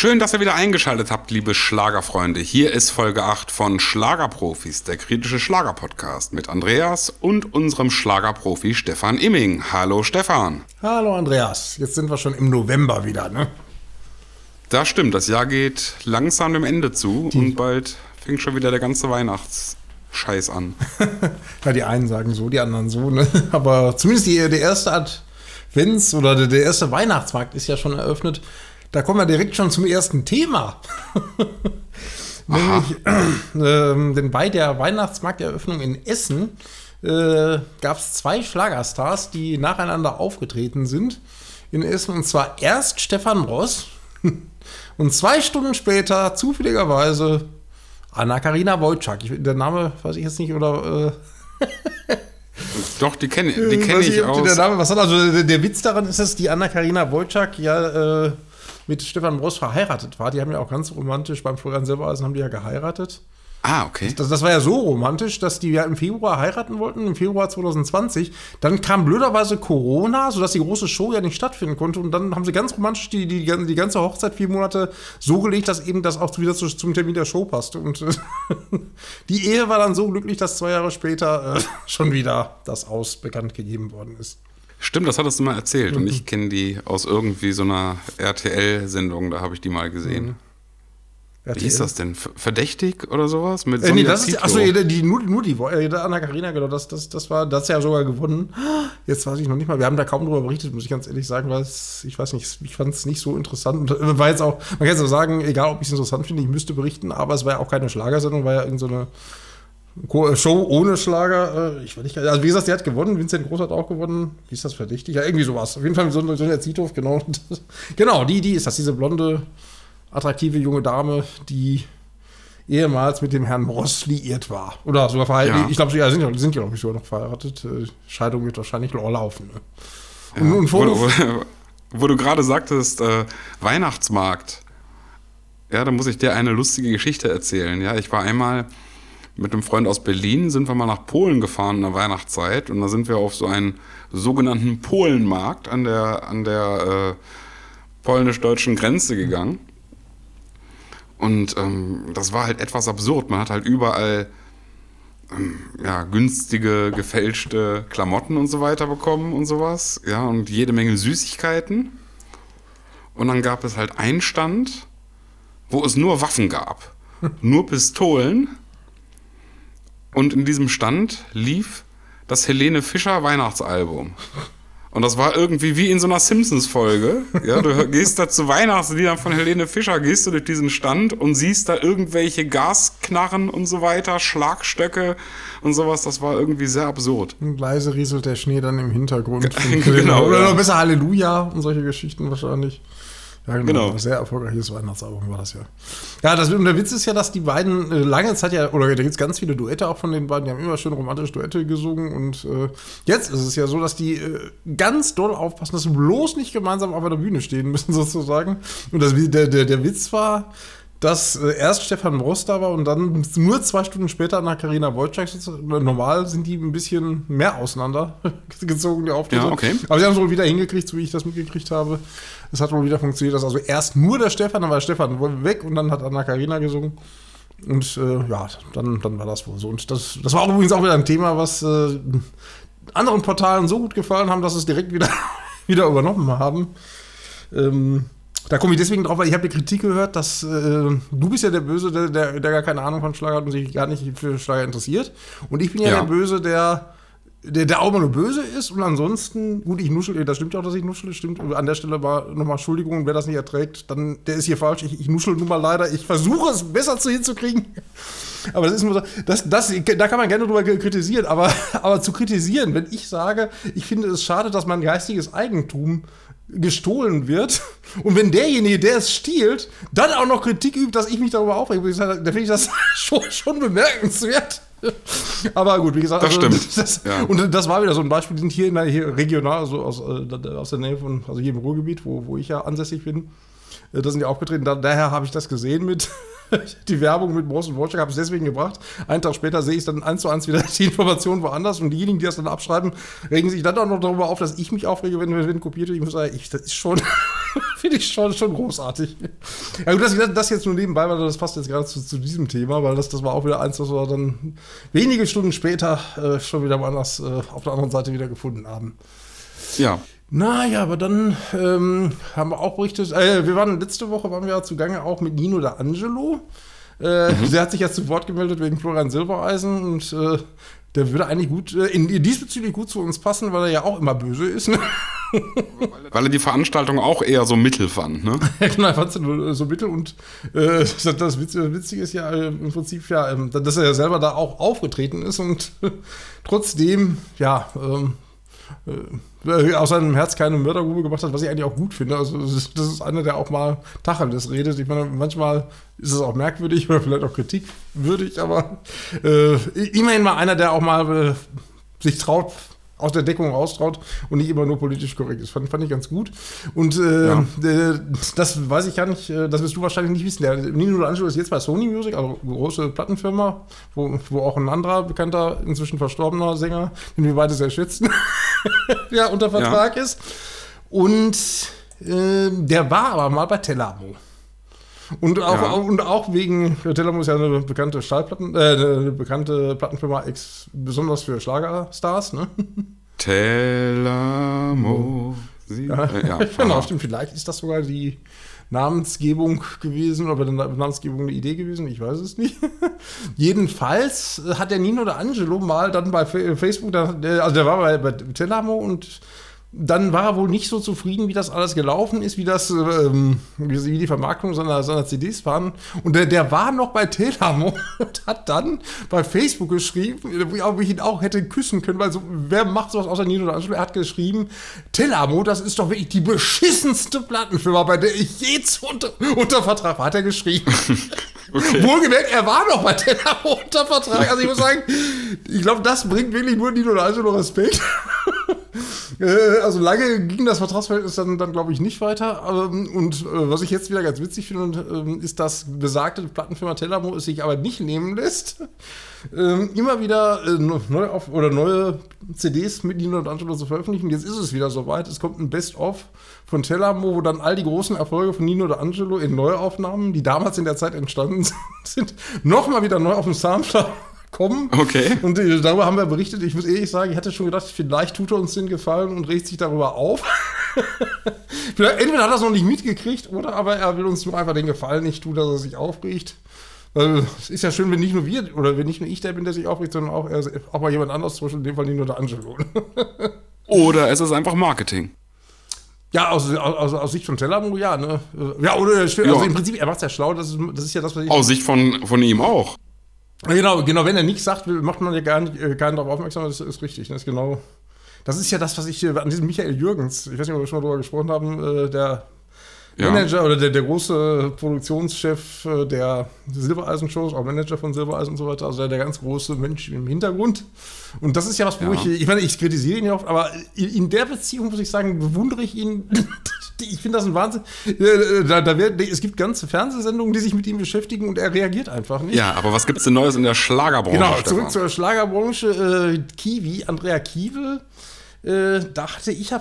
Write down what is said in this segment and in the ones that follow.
Schön, dass ihr wieder eingeschaltet habt, liebe Schlagerfreunde. Hier ist Folge 8 von Schlagerprofis, der kritische Schlagerpodcast mit Andreas und unserem Schlagerprofi Stefan Imming. Hallo Stefan. Hallo Andreas. Jetzt sind wir schon im November wieder, ne? Das stimmt, das Jahr geht langsam dem Ende zu Die. und bald fängt schon wieder der ganze Weihnachtsscheiß an. ja, die einen sagen so, die anderen so, ne? Aber zumindest die, der erste Advents- oder der, der erste Weihnachtsmarkt ist ja schon eröffnet. Da kommen wir direkt schon zum ersten Thema. Nämlich, äh, denn bei der Weihnachtsmarkteröffnung in Essen äh, gab es zwei Schlagerstars, die nacheinander aufgetreten sind in Essen. Und zwar erst Stefan Ross und zwei Stunden später zufälligerweise Anna-Karina Wojcik. Der Name weiß ich jetzt nicht, oder... Äh Doch, die kenne die kenn ich, ich aus. Der Name, was hat also der, der Witz daran ist, dass die Anna-Karina Wojcik ja äh, mit Stefan Bross verheiratet war. Die haben ja auch ganz romantisch beim Florian Silbereisen haben die ja geheiratet. Ah, okay. Das, das, war ja so romantisch, dass die ja im Februar heiraten wollten, im Februar 2020. Dann kam blöderweise Corona, sodass die große Show ja nicht stattfinden konnte. Und dann haben sie ganz romantisch die, die, die ganze Hochzeit vier Monate so gelegt, dass eben das auch wieder zu, zum Termin der Show passte. Und die Ehe war dann so glücklich, dass zwei Jahre später äh, schon wieder das Aus bekannt gegeben worden ist. Stimmt, das hattest du mal erzählt. Mhm. Und ich kenne die aus irgendwie so einer RTL-Sendung, da habe ich die mal gesehen. Mhm. Wie hieß das denn? Verdächtig oder sowas? Mit äh, nee, das ist, achso, die, nur, nur die, äh, Anna Karina, genau, das, das, das war, das ja sogar gewonnen. Jetzt weiß ich noch nicht mal, wir haben da kaum drüber berichtet, muss ich ganz ehrlich sagen, weil es, ich weiß nicht, ich fand es nicht so interessant. Und äh, war jetzt auch, man kann jetzt auch sagen, egal ob ich es interessant finde, ich müsste berichten, aber es war ja auch keine Schlagersendung, war ja irgendeine so Show ohne Schlager. Äh, ich weiß nicht, also wie gesagt, die hat gewonnen. Vincent Groß hat auch gewonnen. Wie ist das verdächtig? Ja, irgendwie sowas. Auf jeden Fall so, so eine Zithof, genau. genau, die, die ist das, diese blonde, attraktive junge Dame, die ehemals mit dem Herrn Ross liiert war. Oder sogar verheiratet. Ja. Ich glaube, sie ja, sind, sind ja, glaube ich, sogar noch verheiratet. Äh, Scheidung wird wahrscheinlich noch laufen. Ne? Ja. Und, und wo, wo, wo, du gerade sagtest, äh, Weihnachtsmarkt. Ja, da muss ich dir eine lustige Geschichte erzählen. Ja, ich war einmal mit einem Freund aus Berlin sind wir mal nach Polen gefahren in der Weihnachtszeit und da sind wir auf so einen sogenannten Polenmarkt an der, an der äh, polnisch-deutschen Grenze gegangen. Und ähm, das war halt etwas absurd. Man hat halt überall ähm, ja, günstige, gefälschte Klamotten und so weiter bekommen und sowas. Ja, und jede Menge Süßigkeiten. Und dann gab es halt einen Stand, wo es nur Waffen gab. nur Pistolen und in diesem Stand lief das Helene Fischer Weihnachtsalbum. Und das war irgendwie wie in so einer Simpsons-Folge. Ja, du gehst da zu Weihnachtsliedern von Helene Fischer, gehst du durch diesen Stand und siehst da irgendwelche Gasknarren und so weiter, Schlagstöcke und sowas. Das war irgendwie sehr absurd. Und leise rieselt der Schnee dann im Hintergrund. genau. Oder noch besser Halleluja und solche Geschichten wahrscheinlich. Ja, genau. genau. Sehr erfolgreiches Weihnachtsalbum war das ja. Ja, das, und der Witz ist ja, dass die beiden äh, lange Zeit ja, oder da gibt es ganz viele Duette auch von den beiden, die haben immer schön romantische Duette gesungen. Und äh, jetzt ist es ja so, dass die äh, ganz doll aufpassen, dass sie bloß nicht gemeinsam auf der Bühne stehen müssen, sozusagen. Und das, der, der, der Witz war, dass äh, erst Stefan Ross da war und dann nur zwei Stunden später nach Karina Wojcik. Normal sind die ein bisschen mehr auseinander gezogen, die Auftritte. Ja, okay. Aber sie haben es wohl wieder hingekriegt, so wie ich das mitgekriegt habe. Es hat wohl wieder funktioniert, dass also erst nur der Stefan, dann war Stefan weg und dann hat Anna Karina gesungen. Und äh, ja, dann, dann war das wohl so. Und das, das war übrigens auch wieder ein Thema, was äh, anderen Portalen so gut gefallen haben, dass es direkt wieder, wieder übernommen haben. Ähm, da komme ich deswegen drauf, weil ich habe die Kritik gehört, dass äh, du bist ja der Böse, der, der, der, gar keine Ahnung von Schlager hat und sich gar nicht für Schlager interessiert. Und ich bin ja, ja. der Böse, der, der, der auch mal nur böse ist und ansonsten, gut, ich nuschel, das stimmt ja auch, dass ich nuschel, stimmt. An der Stelle war nochmal Entschuldigung, wer das nicht erträgt, dann, der ist hier falsch. Ich, ich nuschel nun mal leider. Ich versuche es besser zu hinzukriegen. Aber das ist nur so, das, das, da kann man gerne drüber kritisieren, aber, aber zu kritisieren, wenn ich sage, ich finde es schade, dass mein geistiges Eigentum gestohlen wird und wenn derjenige, der es stiehlt, dann auch noch Kritik übt, dass ich mich darüber aufrege, dann finde ich das schon, schon bemerkenswert. Aber gut, wie gesagt, das also, stimmt. Das, ja. Und das war wieder so ein Beispiel, die sind hier, in der, hier regional, also aus, äh, aus der Nähe von, also hier im Ruhrgebiet, wo, wo ich ja ansässig bin. Äh, da sind die aufgetreten. Da, daher habe ich das gesehen mit die Werbung mit Morse und Wojcik, habe es deswegen gebracht. Einen Tag später sehe ich dann eins zu eins wieder die Information woanders und diejenigen, die das dann abschreiben, regen sich dann auch noch darüber auf, dass ich mich aufrege, wenn, wenn kopiert wird. Ich muss sagen, ich, das ist schon, Finde ich schon, schon großartig. Ja, gut, ich das jetzt nur nebenbei, weil das passt jetzt gerade zu, zu, diesem Thema, weil das, das war auch wieder eins, was wir dann wenige Stunden später äh, schon wieder woanders äh, auf der anderen Seite wieder gefunden haben. Ja. Naja, aber dann ähm, haben wir auch berichtet, äh, wir waren letzte Woche, waren wir ja zugange auch mit Nino da Angelo. Äh, mhm. Der hat sich jetzt zu Wort gemeldet wegen Florian Silbereisen und äh, der würde eigentlich gut, äh, in, diesbezüglich gut zu uns passen, weil er ja auch immer böse ist. Ne? Weil er die Veranstaltung auch eher so mittel fand, ne? ja, genau, er fand sie so mittel und äh, das Witzige ist ja äh, im Prinzip ja, ähm, dass er ja selber da auch aufgetreten ist und trotzdem, ja, äh, aus seinem Herz keine Mördergrube gemacht hat, was ich eigentlich auch gut finde. Also das ist, das ist einer, der auch mal Tacheles redet. Ich meine, manchmal ist es auch merkwürdig oder vielleicht auch kritikwürdig, aber äh, immerhin mal einer, der auch mal äh, sich traut, aus der Deckung raustraut und nicht immer nur politisch korrekt ist. Fand, fand ich ganz gut. Und äh, ja. äh, das weiß ich gar nicht, äh, das wirst du wahrscheinlich nicht wissen. Der Nino Angelo ist jetzt bei Sony Music, also eine große Plattenfirma, wo, wo auch ein anderer bekannter, inzwischen verstorbener Sänger, den wir beide sehr schätzen, ja, unter Vertrag ja. ist. Und äh, der war aber mal bei Telamo. Und auch, ja. und auch wegen, Telamo ist ja eine bekannte Stahlplatten, äh, eine bekannte Plattenfirma, besonders für Schlagerstars, ne? Telamo. Sie, ja, äh, ja. genau, stimmt. Vielleicht ist das sogar die Namensgebung gewesen oder die Namensgebung eine Idee gewesen, ich weiß es nicht. Jedenfalls hat der Nino oder Angelo mal dann bei Facebook, also der war bei, bei Telamo und dann war er wohl nicht so zufrieden, wie das alles gelaufen ist, wie das, ähm, wie die Vermarktung seiner, seiner CDs waren. Und der, der war noch bei Telamo und hat dann bei Facebook geschrieben, ob ich ihn auch hätte küssen können, weil so, wer macht sowas außer Nino oder Er hat geschrieben, Telamo, das ist doch wirklich die beschissenste Plattenfirma, bei der ich je unter, unter Vertrag war, hat er geschrieben. Okay. Wohlgemerkt, er war noch bei Telamo unter Vertrag. Also ich muss sagen, ich glaube, das bringt wirklich nur Nino oder Respekt. Äh, also lange ging das Vertragsverhältnis dann, dann glaube ich, nicht weiter. Ähm, und äh, was ich jetzt wieder ganz witzig finde, ähm, ist, dass besagte Plattenfirma Telamo es sich aber nicht nehmen lässt, ähm, immer wieder äh, neu auf, oder neue CDs mit Nino und Angelo zu veröffentlichen. Jetzt ist es wieder soweit. Es kommt ein Best-of von Telamo, wo dann all die großen Erfolge von Nino oder Angelo in Neuaufnahmen, die damals in der Zeit entstanden sind, nochmal wieder neu auf dem Sampler kommen. Okay. Und äh, darüber haben wir berichtet. Ich muss ehrlich sagen, ich hatte schon gedacht, vielleicht tut er uns den Gefallen und regt sich darüber auf. Entweder hat er es noch nicht mitgekriegt oder aber er will uns nur einfach den Gefallen nicht tun, dass er sich aufregt. Weil es ist ja schön, wenn nicht nur wir oder wenn nicht nur ich der bin, der sich aufregt, sondern auch, er, auch mal jemand anderes, zum Beispiel in dem Fall nicht nur der Angelo. oder es ist einfach Marketing. Ja, aus, aus, aus Sicht von Tellermo, ja, ne? Ja, oder also ja. im Prinzip, er macht es ja schlau, das ist, das ist ja das, was ich. Aus Sicht von, von ihm auch. Genau, genau, wenn er nichts sagt, macht man ja gar nicht, äh, keinen darauf aufmerksam, das ist richtig. Das ist genau. Das ist ja das, was ich an diesem Michael Jürgens, ich weiß nicht, ob wir schon mal darüber gesprochen haben, äh, der ja. Manager oder der, der große Produktionschef äh, der Silbereisen-Shows, auch Manager von Silbereisen und so weiter, also der, der ganz große Mensch im Hintergrund. Und das ist ja was, wo ja. ich, ich meine, ich kritisiere ihn ja oft, aber in der Beziehung muss ich sagen, bewundere ich ihn. ich finde das ein Wahnsinn. Äh, da, da wär, es gibt ganze Fernsehsendungen, die sich mit ihm beschäftigen und er reagiert einfach nicht. Ja, aber was gibt es denn Neues in der Schlagerbranche? Genau, zurück Stefan? zur Schlagerbranche. Äh, Kiwi, Andrea Kiewel äh, da hatte ich ja,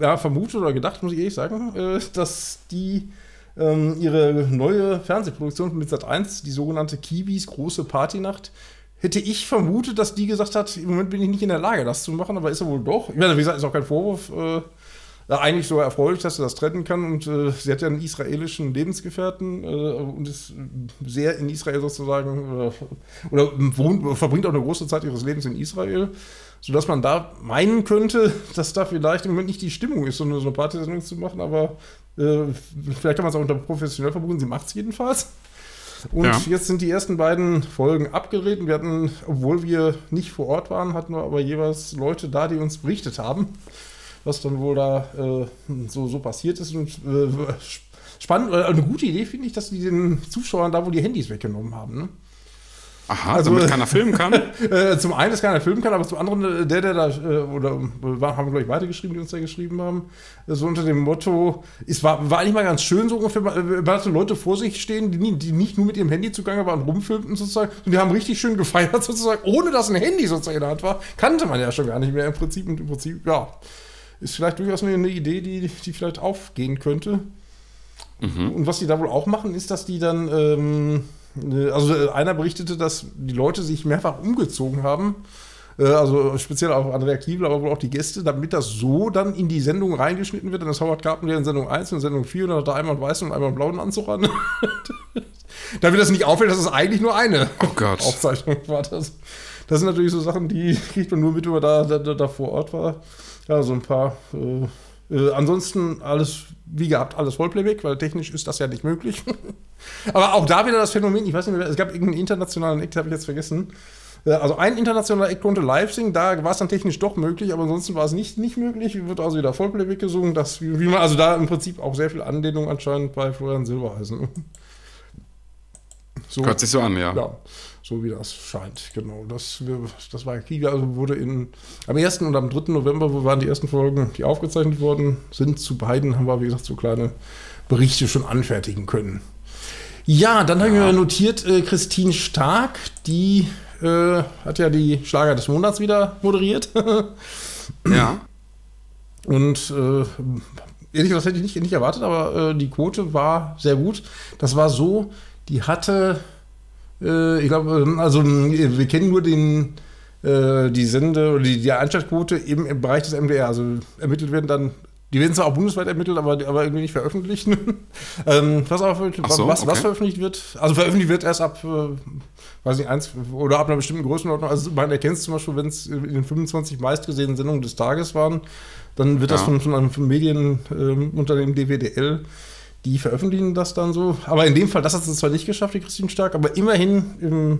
ja, vermutet oder gedacht, muss ich ehrlich sagen, äh, dass die ähm, ihre neue Fernsehproduktion mit Sat 1, die sogenannte Kiwis große Partynacht, hätte ich vermutet, dass die gesagt hat, im Moment bin ich nicht in der Lage, das zu machen, aber ist er wohl doch. Ich meine, wie gesagt, ist auch kein Vorwurf. Äh, eigentlich so erfreulich, dass sie das trennen kann. Und äh, sie hat ja einen israelischen Lebensgefährten äh, und ist sehr in Israel sozusagen äh, oder wohnt, verbringt auch eine große Zeit ihres Lebens in Israel sodass man da meinen könnte, dass da vielleicht im Moment nicht die Stimmung ist, so eine, so eine Partysendung zu machen, aber äh, vielleicht kann man es auch unter professionell verbuchen, sie macht es jedenfalls. Und ja. jetzt sind die ersten beiden Folgen abgedreht und wir hatten, obwohl wir nicht vor Ort waren, hatten wir aber jeweils Leute da, die uns berichtet haben, was dann wohl da äh, so, so passiert ist. Und äh, spannend, äh, eine gute Idee finde ich, dass die den Zuschauern da wohl die Handys weggenommen haben. Ne? Aha, also, damit keiner filmen kann? äh, zum einen, dass keiner filmen kann, aber zum anderen, äh, der, der da, oder haben wir, glaube ich, weitergeschrieben, die uns da geschrieben haben, so unter dem Motto, es war, war eigentlich mal ganz schön so ungefähr, man hatte Leute vor sich stehen, die, die nicht nur mit ihrem Handy zugange waren, rumfilmten sozusagen, und die haben richtig schön gefeiert sozusagen, ohne dass ein Handy sozusagen in der Hand war, kannte man ja schon gar nicht mehr im Prinzip, und im Prinzip, ja, ist vielleicht durchaus eine, eine Idee, die, die vielleicht aufgehen könnte. Mhm. Und was die da wohl auch machen, ist, dass die dann, ähm, also einer berichtete, dass die Leute sich mehrfach umgezogen haben äh, also speziell auch Andrea Kiebel, aber wohl auch die Gäste, damit das so dann in die Sendung reingeschnitten wird. Dann ist Howard Carpenter in Sendung 1 und Sendung 4 und dann hat er einmal einen weißen und einmal einen blauen Anzug an. damit das nicht auffällt, dass es eigentlich nur eine oh Aufzeichnung war. Das, das sind natürlich so Sachen, die kriegt man nur mit, wenn man da, da, da vor Ort war. Ja, so ein paar. Äh, äh, ansonsten alles, wie gehabt, alles Vollplayback, weil technisch ist das ja nicht möglich. Aber auch da wieder das Phänomen, ich weiß nicht mehr, es gab irgendeinen internationalen Act, habe ich jetzt vergessen. Äh, also ein internationaler Act konnte live singen, da war es dann technisch doch möglich, aber ansonsten war es nicht, nicht möglich. Wird also wieder Vollplayback gesungen, das, wie man, also da im Prinzip auch sehr viel Anlehnung anscheinend bei Florian Silbereisen. So, Hört sich so an, ja. ja. So wie das scheint, genau. Das, das war Krieger, also wurde in, am 1. und am 3. November, wo waren die ersten Folgen, die aufgezeichnet worden sind. Zu beiden haben wir, wie gesagt, so kleine Berichte schon anfertigen können. Ja, dann ja. haben wir notiert, äh, Christine Stark, die äh, hat ja die Schlager des Monats wieder moderiert. ja. Und äh, ehrlich gesagt hätte ich nicht, nicht erwartet, aber äh, die Quote war sehr gut. Das war so, die hatte, äh, ich glaube, also wir kennen nur den, äh, die Sende oder die, die Einschaltquote im, im Bereich des MDR. Also ermittelt werden dann die werden zwar auch bundesweit ermittelt, aber, aber irgendwie nicht veröffentlicht. ähm, was, aber, so, was, okay. was, veröffentlicht wird, also veröffentlicht wird erst ab, äh, weiß nicht, eins oder ab einer bestimmten Größenordnung. Also man erkennt es zum Beispiel, wenn es in den 25 meistgesehenen Sendungen des Tages waren, dann wird ja. das von, von einem Medienunternehmen äh, DWDL die veröffentlichen das dann so. Aber in dem Fall, das hat es zwar nicht geschafft, die Christine Stark, aber immerhin im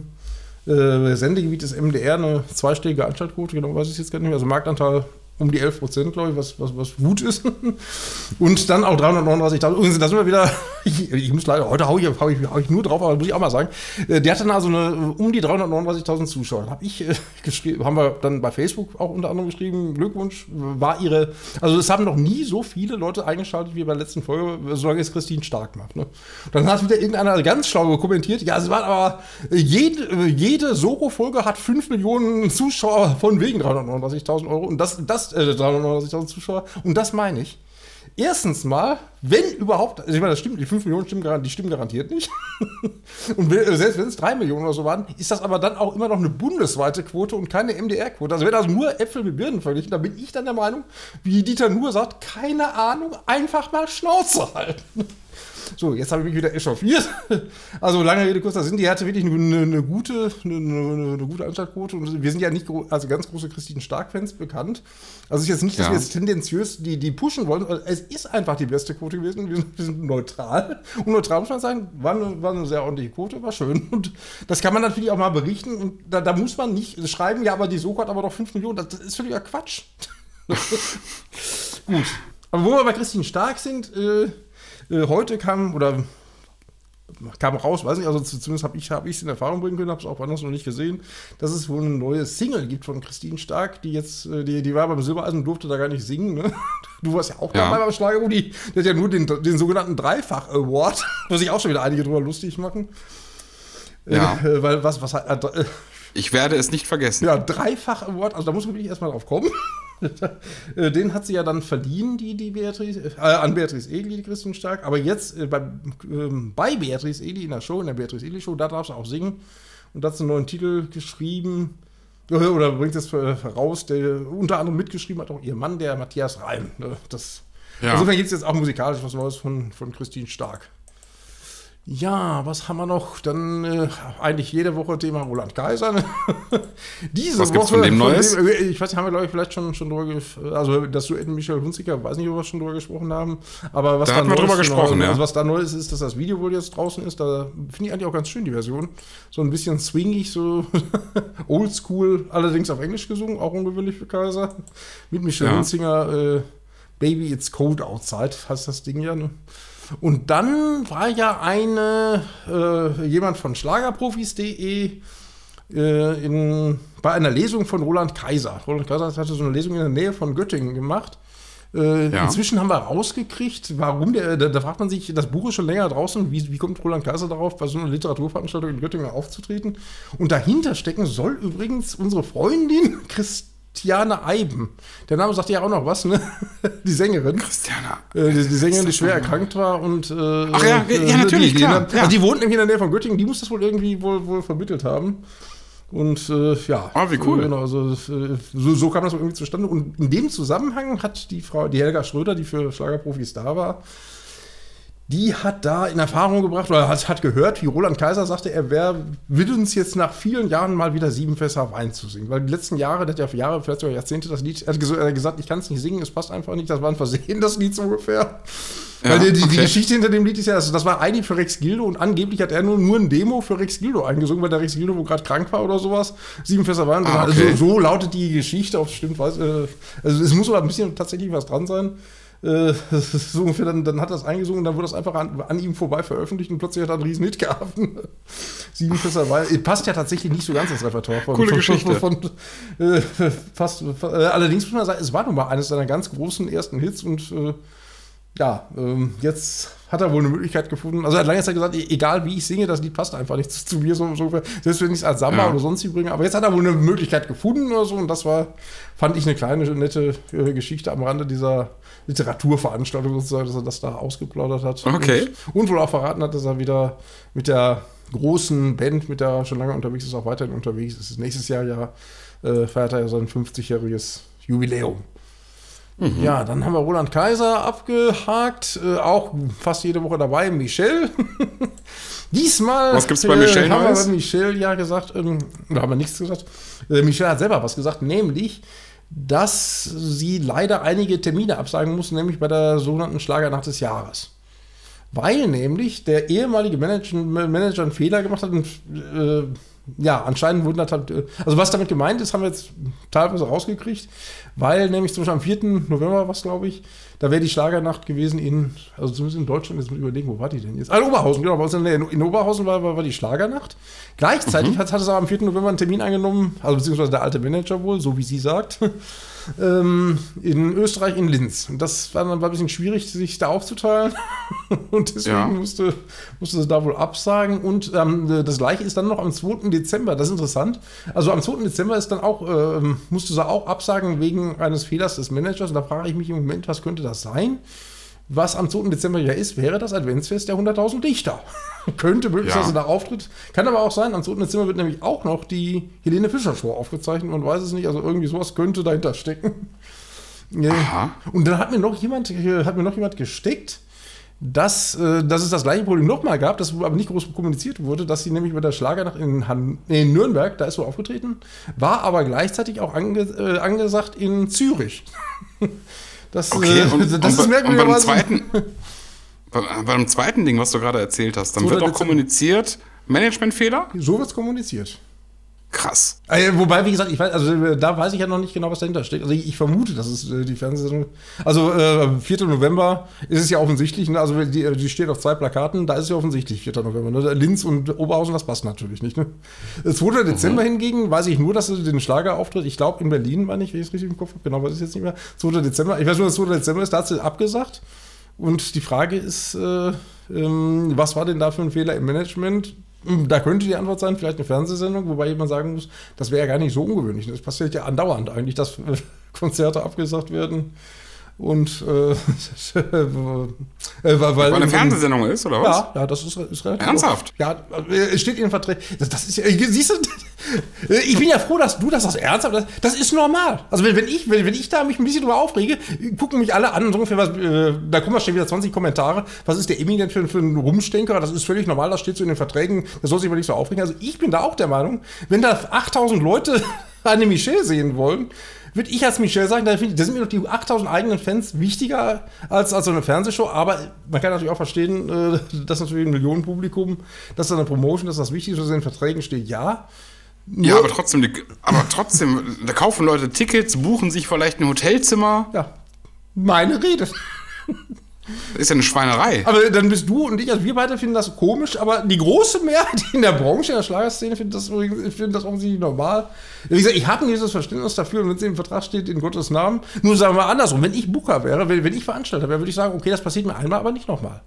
äh, Sendegebiet des MDR eine zweistellige Anschaltquote, genau weiß ich jetzt gar nicht mehr. Also Marktanteil um die 11 Prozent, glaube ich, was, was, was gut ist. Und dann auch 339.000. Übrigens, da sind wir wieder, ich, ich muss leider, heute haue ich, hau ich, hau ich nur drauf, aber muss ich auch mal sagen, äh, der hatte dann also eine, um die 339.000 Zuschauer. Habe ich äh, geschrieben, haben wir dann bei Facebook auch unter anderem geschrieben, Glückwunsch, war ihre, also es haben noch nie so viele Leute eingeschaltet wie bei der letzten Folge, solange es Christine stark macht. Ne? Dann hat wieder irgendeiner ganz schlau kommentiert, ja, es war aber, jede, jede Soro-Folge hat 5 Millionen Zuschauer von wegen 339.000 Euro und das, das äh, 390.000 Zuschauer. Und das meine ich. Erstens mal, wenn überhaupt, also ich meine, das stimmt, die 5 Millionen stimmen, die stimmen garantiert nicht. und selbst wenn es 3 Millionen oder so waren, ist das aber dann auch immer noch eine bundesweite Quote und keine MDR-Quote. Also wenn das nur Äpfel mit Birnen verglichen, dann bin ich dann der Meinung, wie Dieter nur sagt, keine Ahnung, einfach mal Schnauze halten. So, jetzt habe ich mich wieder echauffiert. Also lange Rede, kurzer Sinn, die hatte wirklich eine, eine gute, eine, eine, gute Anschaltquote. Und wir sind ja nicht also ganz große Christine Stark-Fans bekannt. Also es ist jetzt nicht, dass ja. wir jetzt tendenziös die, die pushen wollen. Es ist einfach die beste Quote gewesen. Wir sind, wir sind neutral. Und neutral muss man sagen, war eine, war eine sehr ordentliche Quote, war schön. Und das kann man natürlich auch mal berichten. Und da, da muss man nicht schreiben, ja, aber die Soko hat aber doch 5 Millionen. Das, ist völliger Quatsch. Gut. Aber wo wir bei Christine Stark sind, äh, heute kam, oder kam raus, weiß nicht, also zumindest habe ich es hab in Erfahrung bringen können, habe es auch anders noch nicht gesehen, dass es wohl eine neue Single gibt von Christine Stark, die jetzt, äh, die, die war beim Silbereisen, durfte da gar nicht singen. Ne? Du warst ja auch ja. dabei beim Schlager, die, die hat ja nur den, den sogenannten Dreifach-Award, wo sich auch schon wieder einige drüber lustig machen. Ja. Äh, weil was, was hat, äh, ich werde es nicht vergessen. Ja, Dreifach-Award, also da muss man wirklich erstmal drauf kommen. Äh, den hat sie ja dann verliehen, die, die Beatrice, äh, an Beatrice Egli, die Christian Stark. Aber jetzt äh, bei, äh, bei Beatrice Egli in der Show, in der Beatrice Egli Show, da darf sie auch singen. Und da hat sie einen neuen Titel geschrieben. Äh, oder bringt es heraus, der unter anderem mitgeschrieben hat auch ihr Mann, der Matthias Reim. Ne? Das, ja. Insofern gibt es jetzt auch musikalisch was Neues von, von Christine Stark. Ja, was haben wir noch? Dann äh, eigentlich jede Woche Thema Roland Kaiser. Ne? Diese was Woche. Von dem Neues? Von dem, äh, ich weiß nicht, haben wir, glaube ich, vielleicht schon, schon drüber gesprochen. Also, das Duett Michael Hunziker, weiß nicht, ob wir schon drüber gesprochen haben. Aber was da, da haben wir drüber gesprochen, ja. Also, was da neu ist, ist, dass das Video wohl jetzt draußen ist. Da finde ich eigentlich auch ganz schön, die Version. So ein bisschen swingig, so oldschool, allerdings auf Englisch gesungen, auch ungewöhnlich für Kaiser. Mit Michael ja. Hunziker, äh, Baby, it's cold outside, heißt das Ding ja. Ne? Und dann war ja eine, äh, jemand von Schlagerprofis.de äh, in, bei einer Lesung von Roland Kaiser. Roland Kaiser hatte so eine Lesung in der Nähe von Göttingen gemacht. Äh, ja. Inzwischen haben wir rausgekriegt, warum der, da, da, fragt man sich, das Buch ist schon länger draußen, wie, wie kommt Roland Kaiser darauf, bei so einer Literaturveranstaltung in Göttingen aufzutreten? Und dahinter stecken soll übrigens unsere Freundin Christine Christiane Eiben. Der Name sagt ja auch noch was, ne? Die Sängerin. Christiane. Äh, die, die, Sängerin, die schwer erkrankt war und. Äh, Ach ja, ja, natürlich, die, klar. Die, ja. Also die wohnt nämlich in der Nähe von Göttingen, die muss das wohl irgendwie wohl, wohl vermittelt haben. Und äh, ja. Ah, wie cool. Genau, also, äh, so, so kam das irgendwie zustande. Und in dem Zusammenhang hat die Frau, die Helga Schröder, die für Schlagerprofis da war, die hat da in Erfahrung gebracht oder hat, hat gehört, wie Roland Kaiser sagte, er wäre willens jetzt nach vielen Jahren mal wieder sieben Fässer Wein zu singen. Weil die letzten Jahre, der hat ja für Jahre, vielleicht sogar Jahrzehnte das Lied, er hat gesagt, ich kann es nicht singen, es passt einfach nicht, das war ein Versehen, das Lied so ungefähr. Ja, Weil die, die, okay. die, Geschichte hinter dem Lied ist ja, also das war eigentlich für Rex Gildo und angeblich hat er nur, nur ein Demo für Rex Gildo eingesungen, weil der Rex Gildo wo gerade krank war oder sowas. Sieben Fässer Wein. Ah, okay. also, so lautet die Geschichte, ob es stimmt, weiß, äh, also es muss aber ein bisschen tatsächlich was dran sein. Äh, so ungefähr, dann, dann hat das eingesungen und dann wurde das einfach an, an, ihm vorbei veröffentlicht und plötzlich hat er einen riesen Hit gehabt. Sieben Fässer Wein. Passt ja tatsächlich nicht so ganz ins Repertoire von, Coole von, Geschichte. Von, von, äh, fast, äh, allerdings muss man sagen, es war nun mal eines seiner ganz großen ersten Hits und äh, ja, ähm, jetzt hat er wohl eine Möglichkeit gefunden. Also er hat lange Zeit gesagt, e-, egal wie ich singe, das Lied passt einfach nicht zu mir, so, so selbst wenn ich es als Samba ja. oder sonst bringe. Aber jetzt hat er wohl eine Möglichkeit gefunden oder so und das war, fand ich eine kleine, nette äh, Geschichte am Rande dieser Literaturveranstaltung sozusagen, dass er das da ausgeplaudert hat. Okay. Und, und wohl auch verraten hat, dass er wieder mit der großen Band, mit der er schon lange unterwegs ist, auch weiterhin unterwegs ist. Nächstes Jahr ja äh, feiert er ja sein 50-jähriges Jubiläum. Mhm. Ja, dann haben wir Roland Kaiser abgehakt, äh, auch fast jede Woche dabei, Michel. Diesmal was gibt's bei Michel äh, haben wir bei Michel ja gesagt, ähm, da haben wir nichts gesagt. Äh, Michel hat selber was gesagt, nämlich, dass sie leider einige Termine absagen muss, nämlich bei der sogenannten Schlagernacht des Jahres. Weil nämlich der ehemalige Manager, Manager einen Fehler gemacht hat und äh, ja, anscheinend wurden das halt, also was damit gemeint ist, haben wir jetzt teilweise rausgekriegt, weil nämlich zum Beispiel am 4. November, was glaube ich, da wäre die Schlagernacht gewesen in, also zumindest in Deutschland, jetzt muss ich überlegen, wo war die denn jetzt? Ah, in Oberhausen, genau, in Oberhausen war, war, war, die Schlagernacht. Gleichzeitig mhm. hat, hat es aber am 4. November einen Termin angenommen, also beziehungsweise der alte Manager wohl, so wie sie sagt, ähm, in Österreich, in Linz. Und das war dann war ein bisschen schwierig, sich da aufzuteilen. und deswegen ja. musste, musste sie da wohl absagen. Und ähm, das gleiche ist dann noch am 2. Dezember. Das ist interessant. Also am 2. Dezember ist dann auch, äh, musste sie auch absagen wegen eines Fehlers des Managers. Und da frage ich mich im Moment, was könnte das sein? Was am 2. Dezember ja ist, wäre das Adventsfest der 100.000 Dichter. Könnte möglicherweise ja. da auftritt. Kann aber auch sein, am 2. Dezember wird nämlich auch noch die Helene Fischer Show aufgezeichnet. Man weiß es nicht, also irgendwie sowas könnte dahinter stecken. Aha. Und dann hat mir noch jemand, äh, hat mir noch jemand gesteckt, dass, äh, dass es das gleiche Problem nochmal gab, das aber nicht groß kommuniziert wurde, dass sie nämlich bei der Schlagernacht in, Han in Nürnberg, da ist so aufgetreten, war aber gleichzeitig auch ange äh, angesagt in Zürich. Das, okay, und, das und, ist merkwürdig. Und beim zweiten, beim zweiten Ding, was du gerade erzählt hast, dann so wird auch kommuniziert, Managementfehler? So wird es kommuniziert. Krass. Also, wobei, wie gesagt, ich weiß, also da weiß ich ja noch nicht genau, was dahinter steckt. Also ich, ich vermute, dass es äh, die Fernsehsendung. Also äh, 4. November ist es ja offensichtlich, ne? also die, die steht auf zwei Plakaten, da ist es ja offensichtlich 4. November. Ne? Linz und Oberhausen, das passt natürlich nicht. Ne? 2. Dezember mhm. hingegen weiß ich nur, dass es den Schlagerauftritt, ich glaube in Berlin war nicht, wenn ich es richtig im Kopf habe, genau, weiß ich jetzt nicht mehr. 2. Dezember, ich weiß nur, dass 2. Dezember ist, da hat sie abgesagt. Und die Frage ist, äh, ähm, was war denn da für ein Fehler im Management? Da könnte die Antwort sein, vielleicht eine Fernsehsendung, wobei jemand sagen muss, das wäre ja gar nicht so ungewöhnlich. Das passiert ja andauernd eigentlich, dass Konzerte abgesagt werden. Und äh, äh, weil, weil eine Fernsehsendung ist, oder was? Ja, ja das ist, ist relativ. Ernsthaft? Oft. Ja, es steht in den Verträgen. Das, das, ist ja, siehst du, ich bin ja froh, dass du das aus ernsthaft, das, das ist normal. Also wenn, wenn, ich, wenn, wenn ich da mich ein bisschen drüber aufrege, gucken mich alle an, so ungefähr, was, äh, da kommen schon wieder 20 Kommentare, was ist der Emmy denn für, für ein Rumstenker? Das ist völlig normal, das steht so in den Verträgen, das soll sich aber nicht so aufregen. Also ich bin da auch der Meinung, wenn da 8000 Leute eine Michelle sehen wollen, würde ich als Michelle sagen, da, da sind mir doch die 8000 eigenen Fans wichtiger als, als so eine Fernsehshow. Aber man kann natürlich auch verstehen, äh, dass natürlich ein Millionenpublikum, dass da eine Promotion, dass das wichtig ist, was in den Verträgen steht, ja. ja, aber trotzdem, die, aber trotzdem, da kaufen Leute Tickets, buchen sich vielleicht ein Hotelzimmer. Ja, meine Rede. Das ist ja eine Schweinerei. Aber dann bist du und ich, also wir beide finden das komisch, aber die große Mehrheit in der Branche, in der Schlagerszene, findet das, find das offensichtlich normal. Wie gesagt, ich habe dieses Verständnis dafür, wenn es im Vertrag steht, in Gottes Namen. Nur sagen wir mal andersrum, wenn ich Booker wäre, wenn, wenn ich Veranstalter wäre, würde ich sagen, okay, das passiert mir einmal, aber nicht nochmal.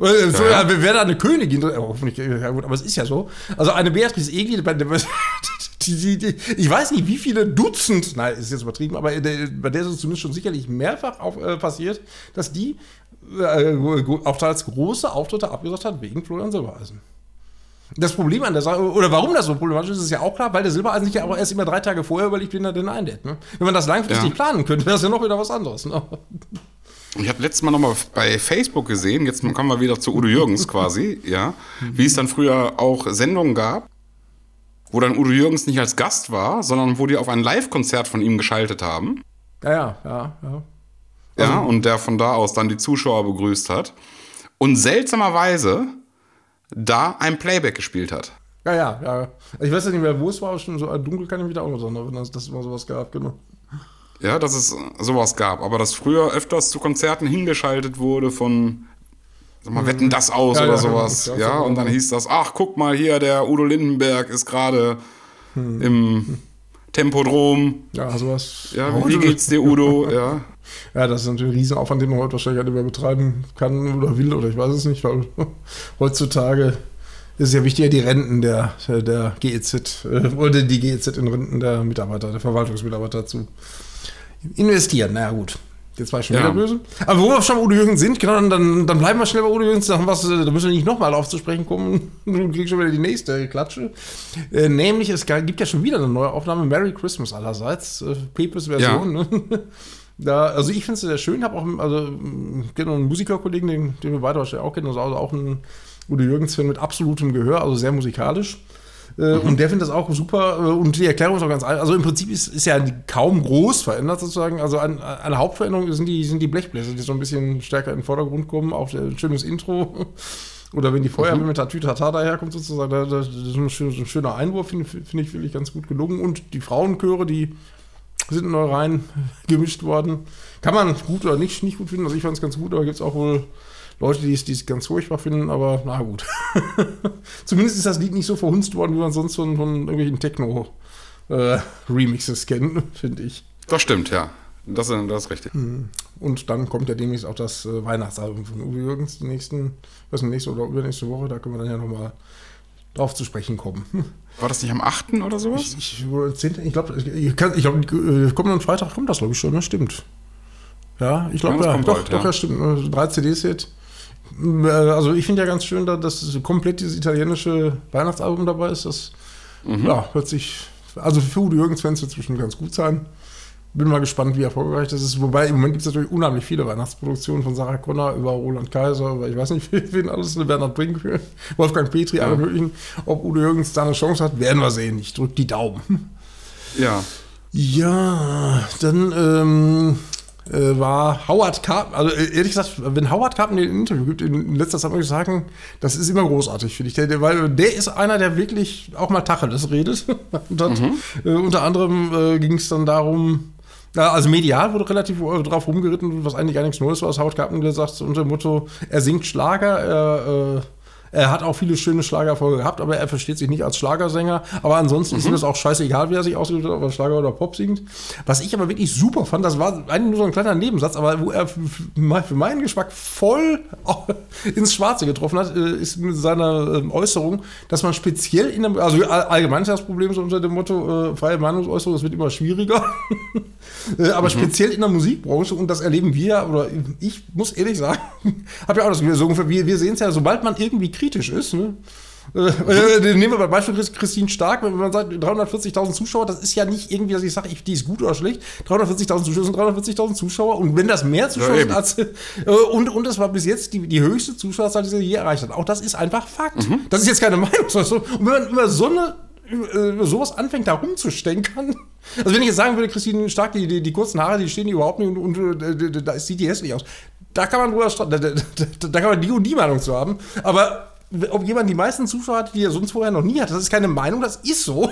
Äh, so, ja. wäre da eine Königin, hoffentlich, ja gut, aber es ist ja so. Also eine Beatrice Egli, Die, die, die, ich weiß nicht, wie viele Dutzend, nein, ist jetzt übertrieben, aber der, bei der ist es zumindest schon sicherlich mehrfach auf, äh, passiert, dass die äh, auch teils große Auftritte abgesagt hat wegen Florian Silbereisen. Das Problem an der Sache, oder warum das so problematisch ist, ist ja auch klar, weil der Silbereisen sich ja auch erst immer drei Tage vorher überlegt, wen er denn einlädt. Ne? Wenn man das langfristig ja. planen könnte, wäre das ja noch wieder was anderes. Ne? Ich habe letztes Mal nochmal bei Facebook gesehen, jetzt kommen wir wieder zu Udo Jürgens quasi, ja, wie es dann früher auch Sendungen gab, wo dann Udo Jürgens nicht als Gast war, sondern wo die auf ein Live-Konzert von ihm geschaltet haben. Ja, ja, ja, ja. Ja, also, und der von da aus dann die Zuschauer begrüßt hat. Und seltsamerweise da ein Playback gespielt hat. Ja, ja, ja. Ich weiß ja nicht mehr, wo es war, schon so dunkel kann ich mich da auch noch sagen, wenn das immer sowas gab, genau. Ja, dass es sowas gab, aber dass früher öfters zu Konzerten hingeschaltet wurde von, sag mal, wetten das aus ja, oder ja, sowas. Ja, ja und dann hieß das, ach, guck mal hier, der Udo Lindenberg ist gerade hm. im Tempodrom. Ja, sowas. Ja, wie, geht's dir, Udo? ja. Ja, das ist natürlich ein Riesenaufwand, den man heute wahrscheinlich nicht mehr betreiben kann oder will oder ich weiß es nicht, weil heutzutage ist es ja wichtiger, die Renten der, der GEZ äh, oder die GEZ in Renten der Mitarbeiter, der Verwaltungsmitarbeiter zu investieren. Na ja, gut. Jetzt war ich schon ja. wieder böse. Aber wo wir schon bei Udo Jürgens sind, genau, dann, dann bleiben wir schnell bei Udo Jürgens. Da, was, da müssen wir nicht nochmal aufzusprechen kommen. Du kriegst schon wieder die nächste Klatsche. Äh, nämlich, es gibt ja schon wieder eine neue Aufnahme. Merry Christmas allerseits. Äh, Pepes Version. Ja. Ne? Da, also ich finde es sehr schön, habe auch also, genau einen Musikerkollegen, den, den wir beide wahrscheinlich auch kennen, also auch ein Udo Jürgens-Fan mit absolutem Gehör, also sehr musikalisch. Äh, mhm. Und der findet das auch super. Äh, und die Erklärung ist auch ganz einfach. Also im Prinzip ist, ist ja kaum groß verändert sozusagen. Also eine, eine Hauptveränderung sind die, sind die Blechbläser, die so ein bisschen stärker in den Vordergrund kommen. Auch ein schönes Intro. Oder wenn die Feuerwehr mhm. mit Tatütata daherkommt, sozusagen, das ist ein schöner Einwurf, finde find ich wirklich ganz gut gelungen. Und die Frauenchöre, die sind neu rein gemischt worden. Kann man gut oder nicht, nicht gut finden. Also ich fand es ganz gut, aber gibt es auch wohl Leute, die es, ganz furchtbar finden, aber na gut. Zumindest ist das Lied nicht so verhunzt worden, wie man sonst von, von irgendwelchen Techno-Remixes äh, kennt, finde ich. Das stimmt, ja. Das, das ist richtig. Hm. Und dann kommt ja demnächst auch das äh, Weihnachtsalbum von Uwe Jürgens, die nächsten, was nächste oder übernächste Woche, da können wir dann ja nochmal drauf zu sprechen kommen. War das nicht am 8. oder sowas? Ich, ich, ich glaube, ich, glaub, ich äh, kommenden Freitag kommt das, glaube ich, schon, ne? Stimmt. Ja, ich glaube, ja, doch, bald, doch, ja. stimmt. Drei CDs jetzt. Äh, also ich finde ja ganz schön, dass komplett dieses italienische Weihnachtsalbum dabei ist. Das mhm. ja, hört sich, also für Udo Jürgens-Fans wird es ganz gut sein. Bin mal gespannt, wie erfolgreich das ist. Wobei im Moment gibt es natürlich unheimlich viele Weihnachtsproduktionen von Sarah Connor über Roland Kaiser, über ich weiß nicht, wen alles, Bernhard Brink, Wolfgang Petri, ja. alle möglichen. Ob Udo Jürgens da eine Chance hat, werden wir sehen. Ich drücke die Daumen. Ja. Ja, dann ähm, äh, war Howard Carpen, also äh, ehrlich gesagt, wenn Howard Carpen ein Interview gibt, in letzter Zeit muss ich sagen, das ist immer großartig, finde ich. Der, der, weil der ist einer, der wirklich auch mal Tacheles redet. Und hat, mhm. äh, unter anderem äh, ging es dann darum, also medial wurde relativ äh, drauf rumgeritten, was eigentlich gar nichts Neues war. Howard Carpen gesagt, unter dem Motto, er singt Schlager, er äh, er hat auch viele schöne Schlagerfolge gehabt, aber er versteht sich nicht als Schlagersänger. Aber ansonsten mhm. ist ihm das auch scheißegal, wie er sich ausgesucht hat, ob er Schlager oder Pop singt. Was ich aber wirklich super fand, das war eigentlich nur so ein kleiner Nebensatz, aber wo er für meinen Geschmack voll ins Schwarze getroffen hat, äh, ist mit seiner ähm, Äußerung, dass man speziell in einem, also allgemein ist das Problem so unter dem Motto, äh, freie Meinungsäußerung, es wird immer schwieriger. Äh, aber mhm. speziell in der Musikbranche, und das erleben wir, oder ich muss ehrlich sagen, habe ja auch das Gefühl, so ungefähr, wir, wir sehen es ja, sobald man irgendwie kritisch ist. Ne? Äh, äh, nehmen wir mal Beispiel Christine Stark, wenn man sagt 340.000 Zuschauer, das ist ja nicht irgendwie, dass ich sage, die ist gut oder schlecht. 340.000 Zuschauer sind 340.000 Zuschauer und wenn das mehr Zuschauer ja, sind als äh, und und das war bis jetzt die, die höchste Zuschauerzahl, die sie je erreicht hat. Auch das ist einfach Fakt. Mhm. Das ist jetzt keine Meinung. Und wenn man über so eine über sowas anfängt, da rumzustänkern. Also wenn ich jetzt sagen würde, Christine Stark, die, die, die kurzen Haare, die stehen überhaupt nicht und, und, und da sieht die hässlich aus da kann man drüber da, da, da, kann man die und die Meinung zu haben. Aber ob jemand die meisten Zuschauer hat, die er sonst vorher noch nie hat, das ist keine Meinung, das ist so.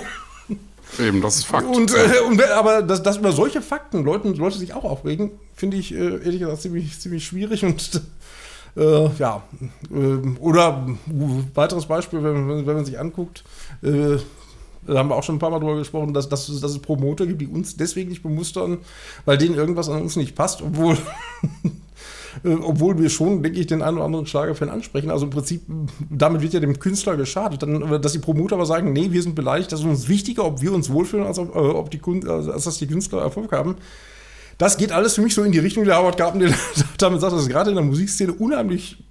Eben, das ist Fakt. Und, äh, und aber dass, dass, über solche Fakten Leute, Leute sich auch aufregen, finde ich äh, ehrlich gesagt ziemlich, ziemlich schwierig und äh, ja. Äh, oder weiteres Beispiel, wenn, wenn man sich anguckt, äh, da haben wir auch schon ein paar Mal drüber gesprochen, dass, dass, dass es Promoter gibt, die uns deswegen nicht bemustern, weil denen irgendwas an uns nicht passt, obwohl äh, obwohl wir schon, denke ich, den einen oder anderen Schlagerfan ansprechen. Also im Prinzip, damit wird ja dem Künstler geschadet. Dann, dass die Promoter aber sagen, nee, wir sind beleidigt, das ist uns wichtiger, ob wir uns wohlfühlen, als, ob, äh, ob die, als dass die Künstler Erfolg haben. Das geht alles für mich so in die Richtung, der Howard Carpenter damit sagt, dass es gerade in der Musikszene unheimlich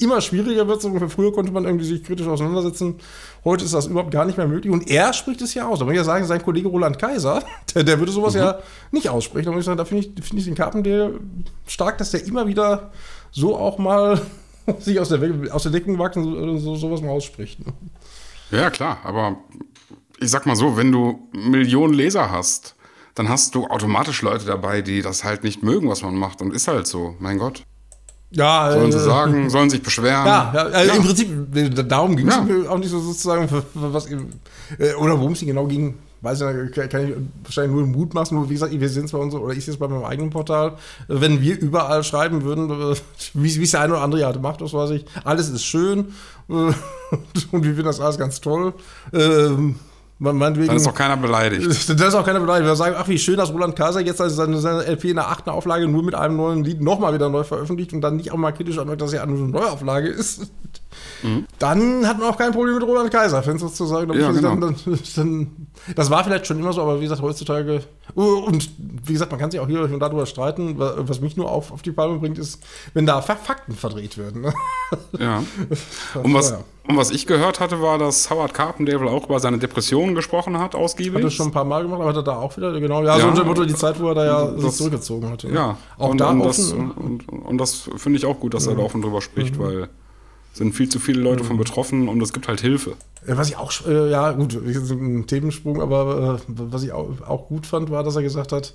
immer schwieriger wird. Früher konnte man irgendwie sich kritisch auseinandersetzen. Heute ist das überhaupt gar nicht mehr möglich. Und er spricht es ja aus. Da muss ich ja sagen, sein Kollege Roland Kaiser, der, der würde sowas mhm. ja nicht aussprechen. Da muss ich sagen, da finde ich, find ich den Carpenter stark, dass der immer wieder so auch mal sich aus der, aus der Deckung wachsen und so, sowas mal ausspricht. Ja, klar. Aber ich sag mal so, wenn du Millionen Leser hast, dann hast du automatisch Leute dabei, die das halt nicht mögen, was man macht. Und ist halt so, mein Gott. Ja, sollen sie äh, sagen, sollen sich beschweren. Ja, ja, also ja. im Prinzip, darum ging es ja. auch nicht so sozusagen, was, äh, oder worum es genau ging, weiß ich, kann ich wahrscheinlich nur Mut machen. Wie gesagt, wir sind zwar unser, oder ich jetzt bei meinem eigenen Portal, wenn wir überall schreiben würden, äh, wie es der eine oder andere ja macht, das weiß ich, alles ist schön und wir finden das alles ganz toll. Ähm, man, meinetwegen, Dann ist auch keiner beleidigt. Dann ist auch keiner beleidigt. Wir sagen, ach, wie schön, dass Roland Kaiser jetzt seine, seine LP in der achten Auflage nur mit einem neuen Lied nochmal wieder neu veröffentlicht und dann nicht auch mal kritisch anmerkt, dass ja eine Neuauflage ist. Mhm. Dann hat man auch kein Problem mit Roland Kaiser, wenn sozusagen. Ja, genau. dann, dann, das war vielleicht schon immer so, aber wie gesagt, heutzutage. Und wie gesagt, man kann sich auch hier und darüber streiten. Was mich nur auf, auf die Palme bringt, ist, wenn da Fakten verdreht werden. Ne? Ja. Und was, und was ich gehört hatte, war, dass Howard Carpendale auch über seine Depressionen gesprochen hat, ausgiebig. Hat er schon ein paar Mal gemacht, aber hat er da auch wieder, genau. Ja, ja so unter Motto die Zeit, wo er da ja das, sich zurückgezogen hatte. Ja, auch und, da und das, und, und, das finde ich auch gut, dass ja. er da offen drüber spricht, mhm. weil sind viel zu viele Leute von mhm. betroffen und es gibt halt Hilfe. Was ich auch, äh, ja gut, ein Themensprung, aber äh, was ich auch, auch, gut fand, war, dass er gesagt hat,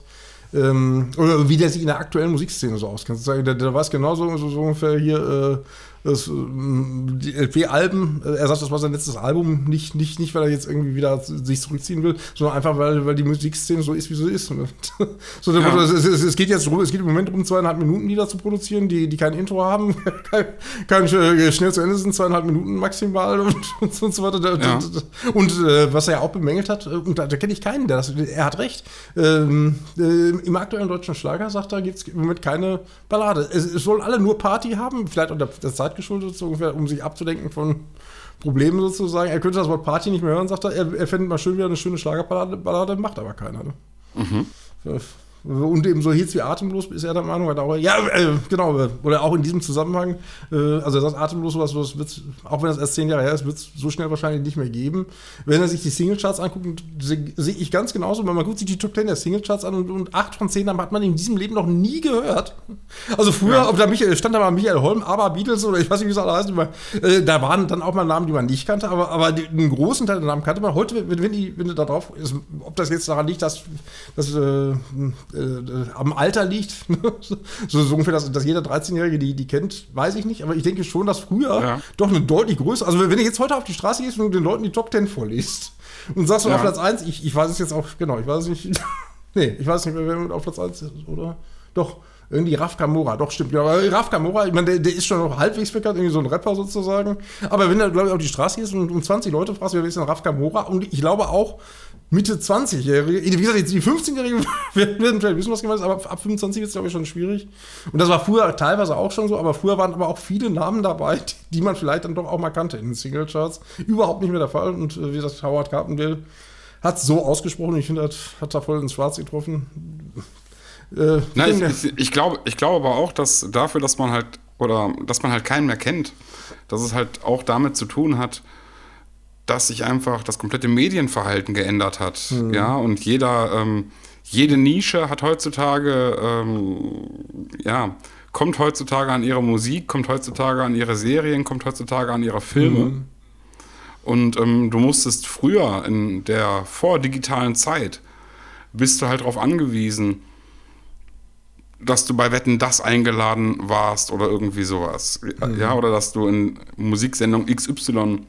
ähm, oder wie der sich in der aktuellen Musikszene so auskennt. Der, der weiß genauso so, so ungefähr hier, äh, das, ähm, die LP-Alben, äh, er sagt, das war sein letztes Album, nicht, nicht, nicht weil er jetzt irgendwie wieder sich zurückziehen will, sondern einfach, weil, weil die Musikszene so ist, wie sie ist. so, ja. es, es, es, geht jetzt drum, es geht im Moment um zweieinhalb Minuten Lieder zu produzieren, die, die kein Intro haben, kein, kein, äh, schnell zu Ende sind, zweieinhalb Minuten maximal und, und, und so weiter. Ja. Und äh, was er ja auch bemängelt hat, äh, und da, da kenne ich keinen, der das, er hat recht, ähm, äh, im aktuellen deutschen Schlager, sagt er, gibt es im Moment keine Ballade. Es, es sollen alle nur Party haben, vielleicht unter der Zeit geschuldet, so ungefähr, um sich abzudenken von Problemen sozusagen. Er könnte das Wort Party nicht mehr hören, sagt er. Er, er fände mal schön wieder eine schöne Schlagerballade, macht aber keiner. Ne? Mhm. Und eben so Hits wie Atemlos ist er der Meinung, hat auch, ja, äh, genau, oder auch in diesem Zusammenhang, äh, also er sagt Atemlos, was, was wird's, auch wenn das erst zehn Jahre her ist, wird es so schnell wahrscheinlich nicht mehr geben. Wenn er sich die Singlecharts anguckt, sehe seh ich ganz genauso, wenn man guckt sich die Top Ten der Singlecharts an und, und acht von zehn hat man in diesem Leben noch nie gehört. Also früher, ja. ob da Michael, stand da mal Michael Holm, aber Beatles oder ich weiß nicht, wie es alle heißt, äh, da waren dann auch mal Namen, die man nicht kannte, aber, aber die, einen großen Teil der Namen kannte man. Heute, wenn, wenn, die, wenn du da drauf ist, ob das jetzt daran liegt, dass, dass äh, äh, am Alter liegt. so, so, ungefähr, dass, dass jeder 13-Jährige die, die kennt, weiß ich nicht. Aber ich denke schon, dass früher ja. doch eine deutlich größere. Also, wenn du jetzt heute auf die Straße gehst und den Leuten die Top 10 vorliest und sagst du ja. auf Platz 1, ich, ich weiß es jetzt auch, genau, ich weiß es nicht. nee, ich weiß nicht mehr, wer auf Platz 1 ist, oder? Doch. Irgendwie Raf Kamora, doch stimmt. Ja, aber Raf Kamora, ich meine, der, der, ist schon noch halbwegs bekannt, irgendwie so ein Rapper sozusagen. Aber wenn du, glaube ich, auf die Straße gehst und um 20 Leute fragst, wer ist denn Raf Kamora? Und ich glaube auch, Mitte 20-Jährige, wie gesagt, jetzt die 15-Jährigen werden vielleicht wissen, was gemeint ist, aber ab 25 ist es, glaube ich, schon schwierig. Und das war früher teilweise auch schon so, aber früher waren aber auch viele Namen dabei, die man vielleicht dann doch auch mal kannte in den Singlecharts. Überhaupt nicht mehr der Fall. Und äh, wie gesagt, Howard Carpendale hat es so ausgesprochen, ich finde, hat, hat da voll ins Schwarz getroffen. Äh, Nein, ich, ich, ich, glaube, ich glaube aber auch, dass dafür, dass man halt, oder dass man halt keinen mehr kennt, dass es halt auch damit zu tun hat, dass sich einfach das komplette Medienverhalten geändert hat. Mhm. Ja, und jeder, ähm, jede Nische hat heutzutage, ähm, ja, kommt heutzutage an ihre Musik, kommt heutzutage an ihre Serien, kommt heutzutage an ihre Filme. Mhm. Und ähm, du musstest früher in der vordigitalen Zeit, bist du halt darauf angewiesen, dass du bei Wetten das eingeladen warst oder irgendwie sowas. Mhm. Ja, oder dass du in Musiksendung XY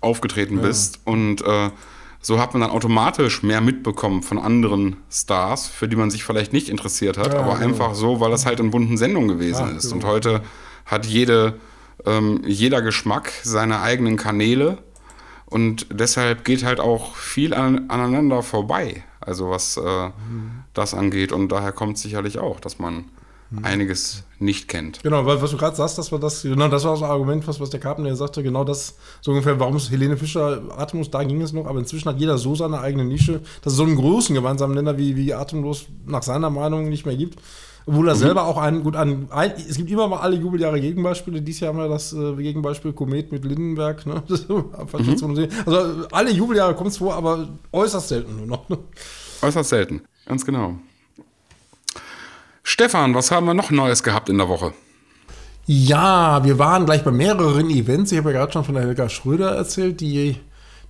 aufgetreten ja. bist. Und äh, so hat man dann automatisch mehr mitbekommen von anderen Stars, für die man sich vielleicht nicht interessiert hat, ja, aber genau. einfach so, weil das halt in bunten Sendungen gewesen ja, ist. Genau. Und heute hat jede, ähm, jeder Geschmack seine eigenen Kanäle und deshalb geht halt auch viel an, aneinander vorbei, also was äh, mhm. das angeht. Und daher kommt sicherlich auch, dass man. Einiges nicht kennt. Genau, weil was du gerade sagst, das war das, genau, das war das Argument, was, was der Carpenter sagte, genau das, so ungefähr, warum es Helene Fischer Atemlos, da ging es noch, aber inzwischen hat jeder so seine eigene Nische, dass es so einen großen gemeinsamen Nenner wie, wie Atemlos nach seiner Meinung nicht mehr gibt. Obwohl er mhm. selber auch einen, gut, an, ein, es gibt immer mal alle Jubeljahre Gegenbeispiele. Dieses Jahr haben wir das äh, Gegenbeispiel Komet mit Lindenberg. Ne? mhm. Also alle Jubeljahre kommt es vor, aber äußerst selten nur noch. Ne? Äußerst selten, ganz genau. Stefan, was haben wir noch Neues gehabt in der Woche? Ja, wir waren gleich bei mehreren Events. Ich habe ja gerade schon von der Helga Schröder erzählt. Die,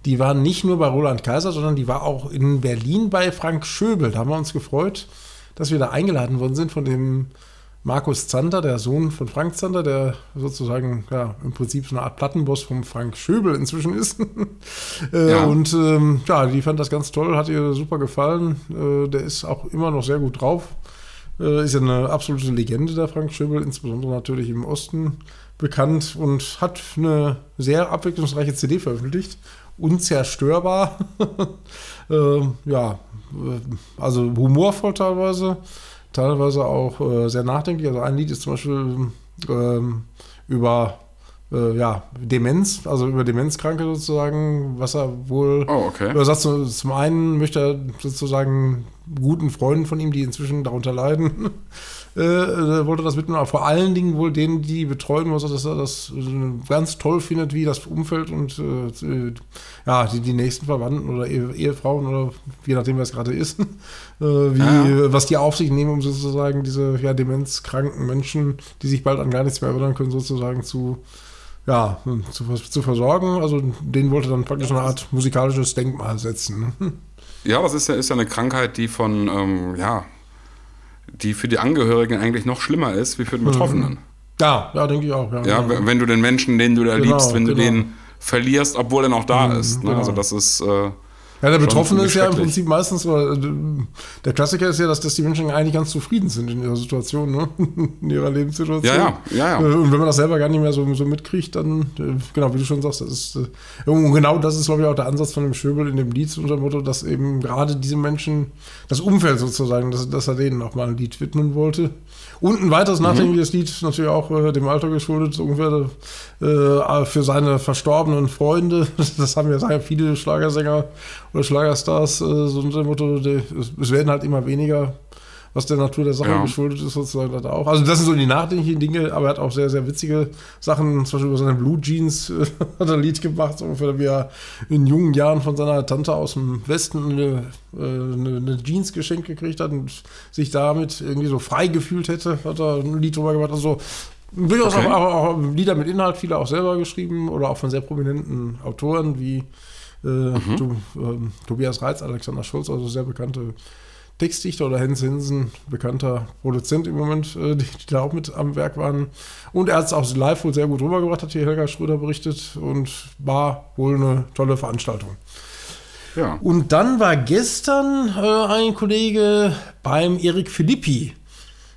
die war nicht nur bei Roland Kaiser, sondern die war auch in Berlin bei Frank Schöbel. Da haben wir uns gefreut dass wir da eingeladen worden sind von dem Markus Zander, der Sohn von Frank Zander, der sozusagen ja, im Prinzip so eine Art Plattenboss vom Frank Schöbel inzwischen ist. äh, ja. Und ähm, ja, die fand das ganz toll, hat ihr super gefallen. Äh, der ist auch immer noch sehr gut drauf. Äh, ist ja eine absolute Legende, der Frank Schöbel, insbesondere natürlich im Osten bekannt und hat eine sehr abwechslungsreiche CD veröffentlicht. Unzerstörbar. äh, ja, äh, also humorvoll teilweise, teilweise auch äh, sehr nachdenklich. Also ein Lied ist zum Beispiel ähm, über äh, ja, Demenz, also über Demenzkranke sozusagen, was er wohl. Oh, okay. Er sagt zum einen möchte er sozusagen guten Freunden von ihm, die inzwischen darunter leiden, äh, äh, wollte das mitnehmen, aber vor allen Dingen wohl denen, die betreuen muss, dass er das äh, ganz toll findet, wie das Umfeld und äh, ja, die, die nächsten Verwandten oder Ehefrauen oder je nachdem, was gerade ist, äh, wie, ja. was die auf sich nehmen, um sozusagen diese ja, demenzkranken Menschen, die sich bald an gar nichts mehr erinnern können, sozusagen zu ja, zu, zu versorgen. Also den wollte dann praktisch eine Art musikalisches Denkmal setzen. Ne? Ja, das ist ja, ist ja eine Krankheit, die von, ähm, ja, die für die Angehörigen eigentlich noch schlimmer ist wie für den mhm. Betroffenen. Ja, ja, denke ich auch. Ja, ja, wenn du den Menschen, den du da genau, liebst, wenn genau. du den verlierst, obwohl er noch da mhm, ist. Ne? Genau. Also das ist. Äh, ja, der Betroffene ist ja im Prinzip meistens, äh, der Klassiker ist ja, dass, dass die Menschen eigentlich ganz zufrieden sind in ihrer Situation, ne? in ihrer Lebenssituation. Ja, ja, ja, ja. Äh, und wenn man das selber gar nicht mehr so, so mitkriegt, dann, äh, genau, wie du schon sagst, das ist, und genau das ist, glaube ich, auch der Ansatz von dem Schöbel in dem Lied unter dem Motto, dass eben gerade diese Menschen, das Umfeld sozusagen, dass, dass er denen auch mal ein Lied widmen wollte. Und ein weiteres mhm. nachdenkliches Lied, natürlich auch äh, dem Alter geschuldet, ungefähr äh, für seine verstorbenen Freunde. Das haben ja viele Schlagersänger oder Schlagerstars, äh, so unter dem Motto, die, es werden halt immer weniger was der Natur der Sache ja. geschuldet ist, sozusagen er auch. Also das sind so die nachdenklichen Dinge, aber er hat auch sehr, sehr witzige Sachen, zum Beispiel über seine Blue Jeans äh, hat er ein Lied gemacht, so ungefähr wie er in jungen Jahren von seiner Tante aus dem Westen eine, äh, eine, eine Jeans geschenkt gekriegt hat und sich damit irgendwie so frei gefühlt hätte, hat er ein Lied drüber gemacht. Also durchaus okay. auch, auch, auch, Lieder mit Inhalt, viele auch selber geschrieben oder auch von sehr prominenten Autoren wie mhm. to, äh, Tobias Reitz, Alexander Schulz, also sehr bekannte Textdichter oder Hans Hinsen, bekannter Produzent im Moment, äh, die, die, da auch mit am Werk waren. Und er hat es auch live wohl sehr gut rübergebracht, hat hier Helga Schröder berichtet und war wohl eine tolle Veranstaltung. Ja. Und dann war gestern äh, ein Kollege beim Erik Philippi.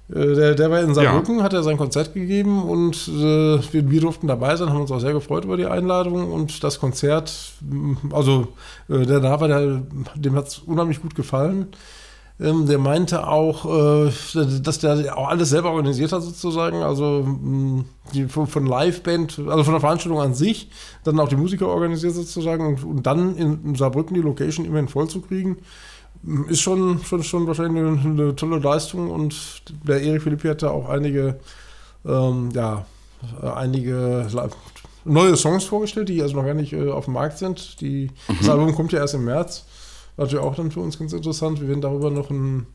Äh, der, der war in Saarbrücken, ja. hat er sein Konzert gegeben und äh, wir, wir, durften dabei sein, haben uns auch sehr gefreut über die Einladung und das Konzert, also äh, der da war, der, dem hat es unheimlich gut gefallen. Ähm, der meinte auch, äh, dass der auch alles selber organisiert hat sozusagen, also mh, die, von Liveband, also von der Veranstaltung an sich, dann auch die Musiker organisiert sozusagen und, und dann in Saarbrücken die Location immerhin voll zu kriegen, ist schon, schon, schon wahrscheinlich eine, eine tolle Leistung und der Erik Philippi hatte auch einige, ähm, ja, einige neue Songs vorgestellt, die also noch gar nicht äh, auf dem Markt sind. Die, mhm. Das Album kommt ja erst im März. Natürlich auch dann für uns ganz interessant. Wir werden darüber noch einen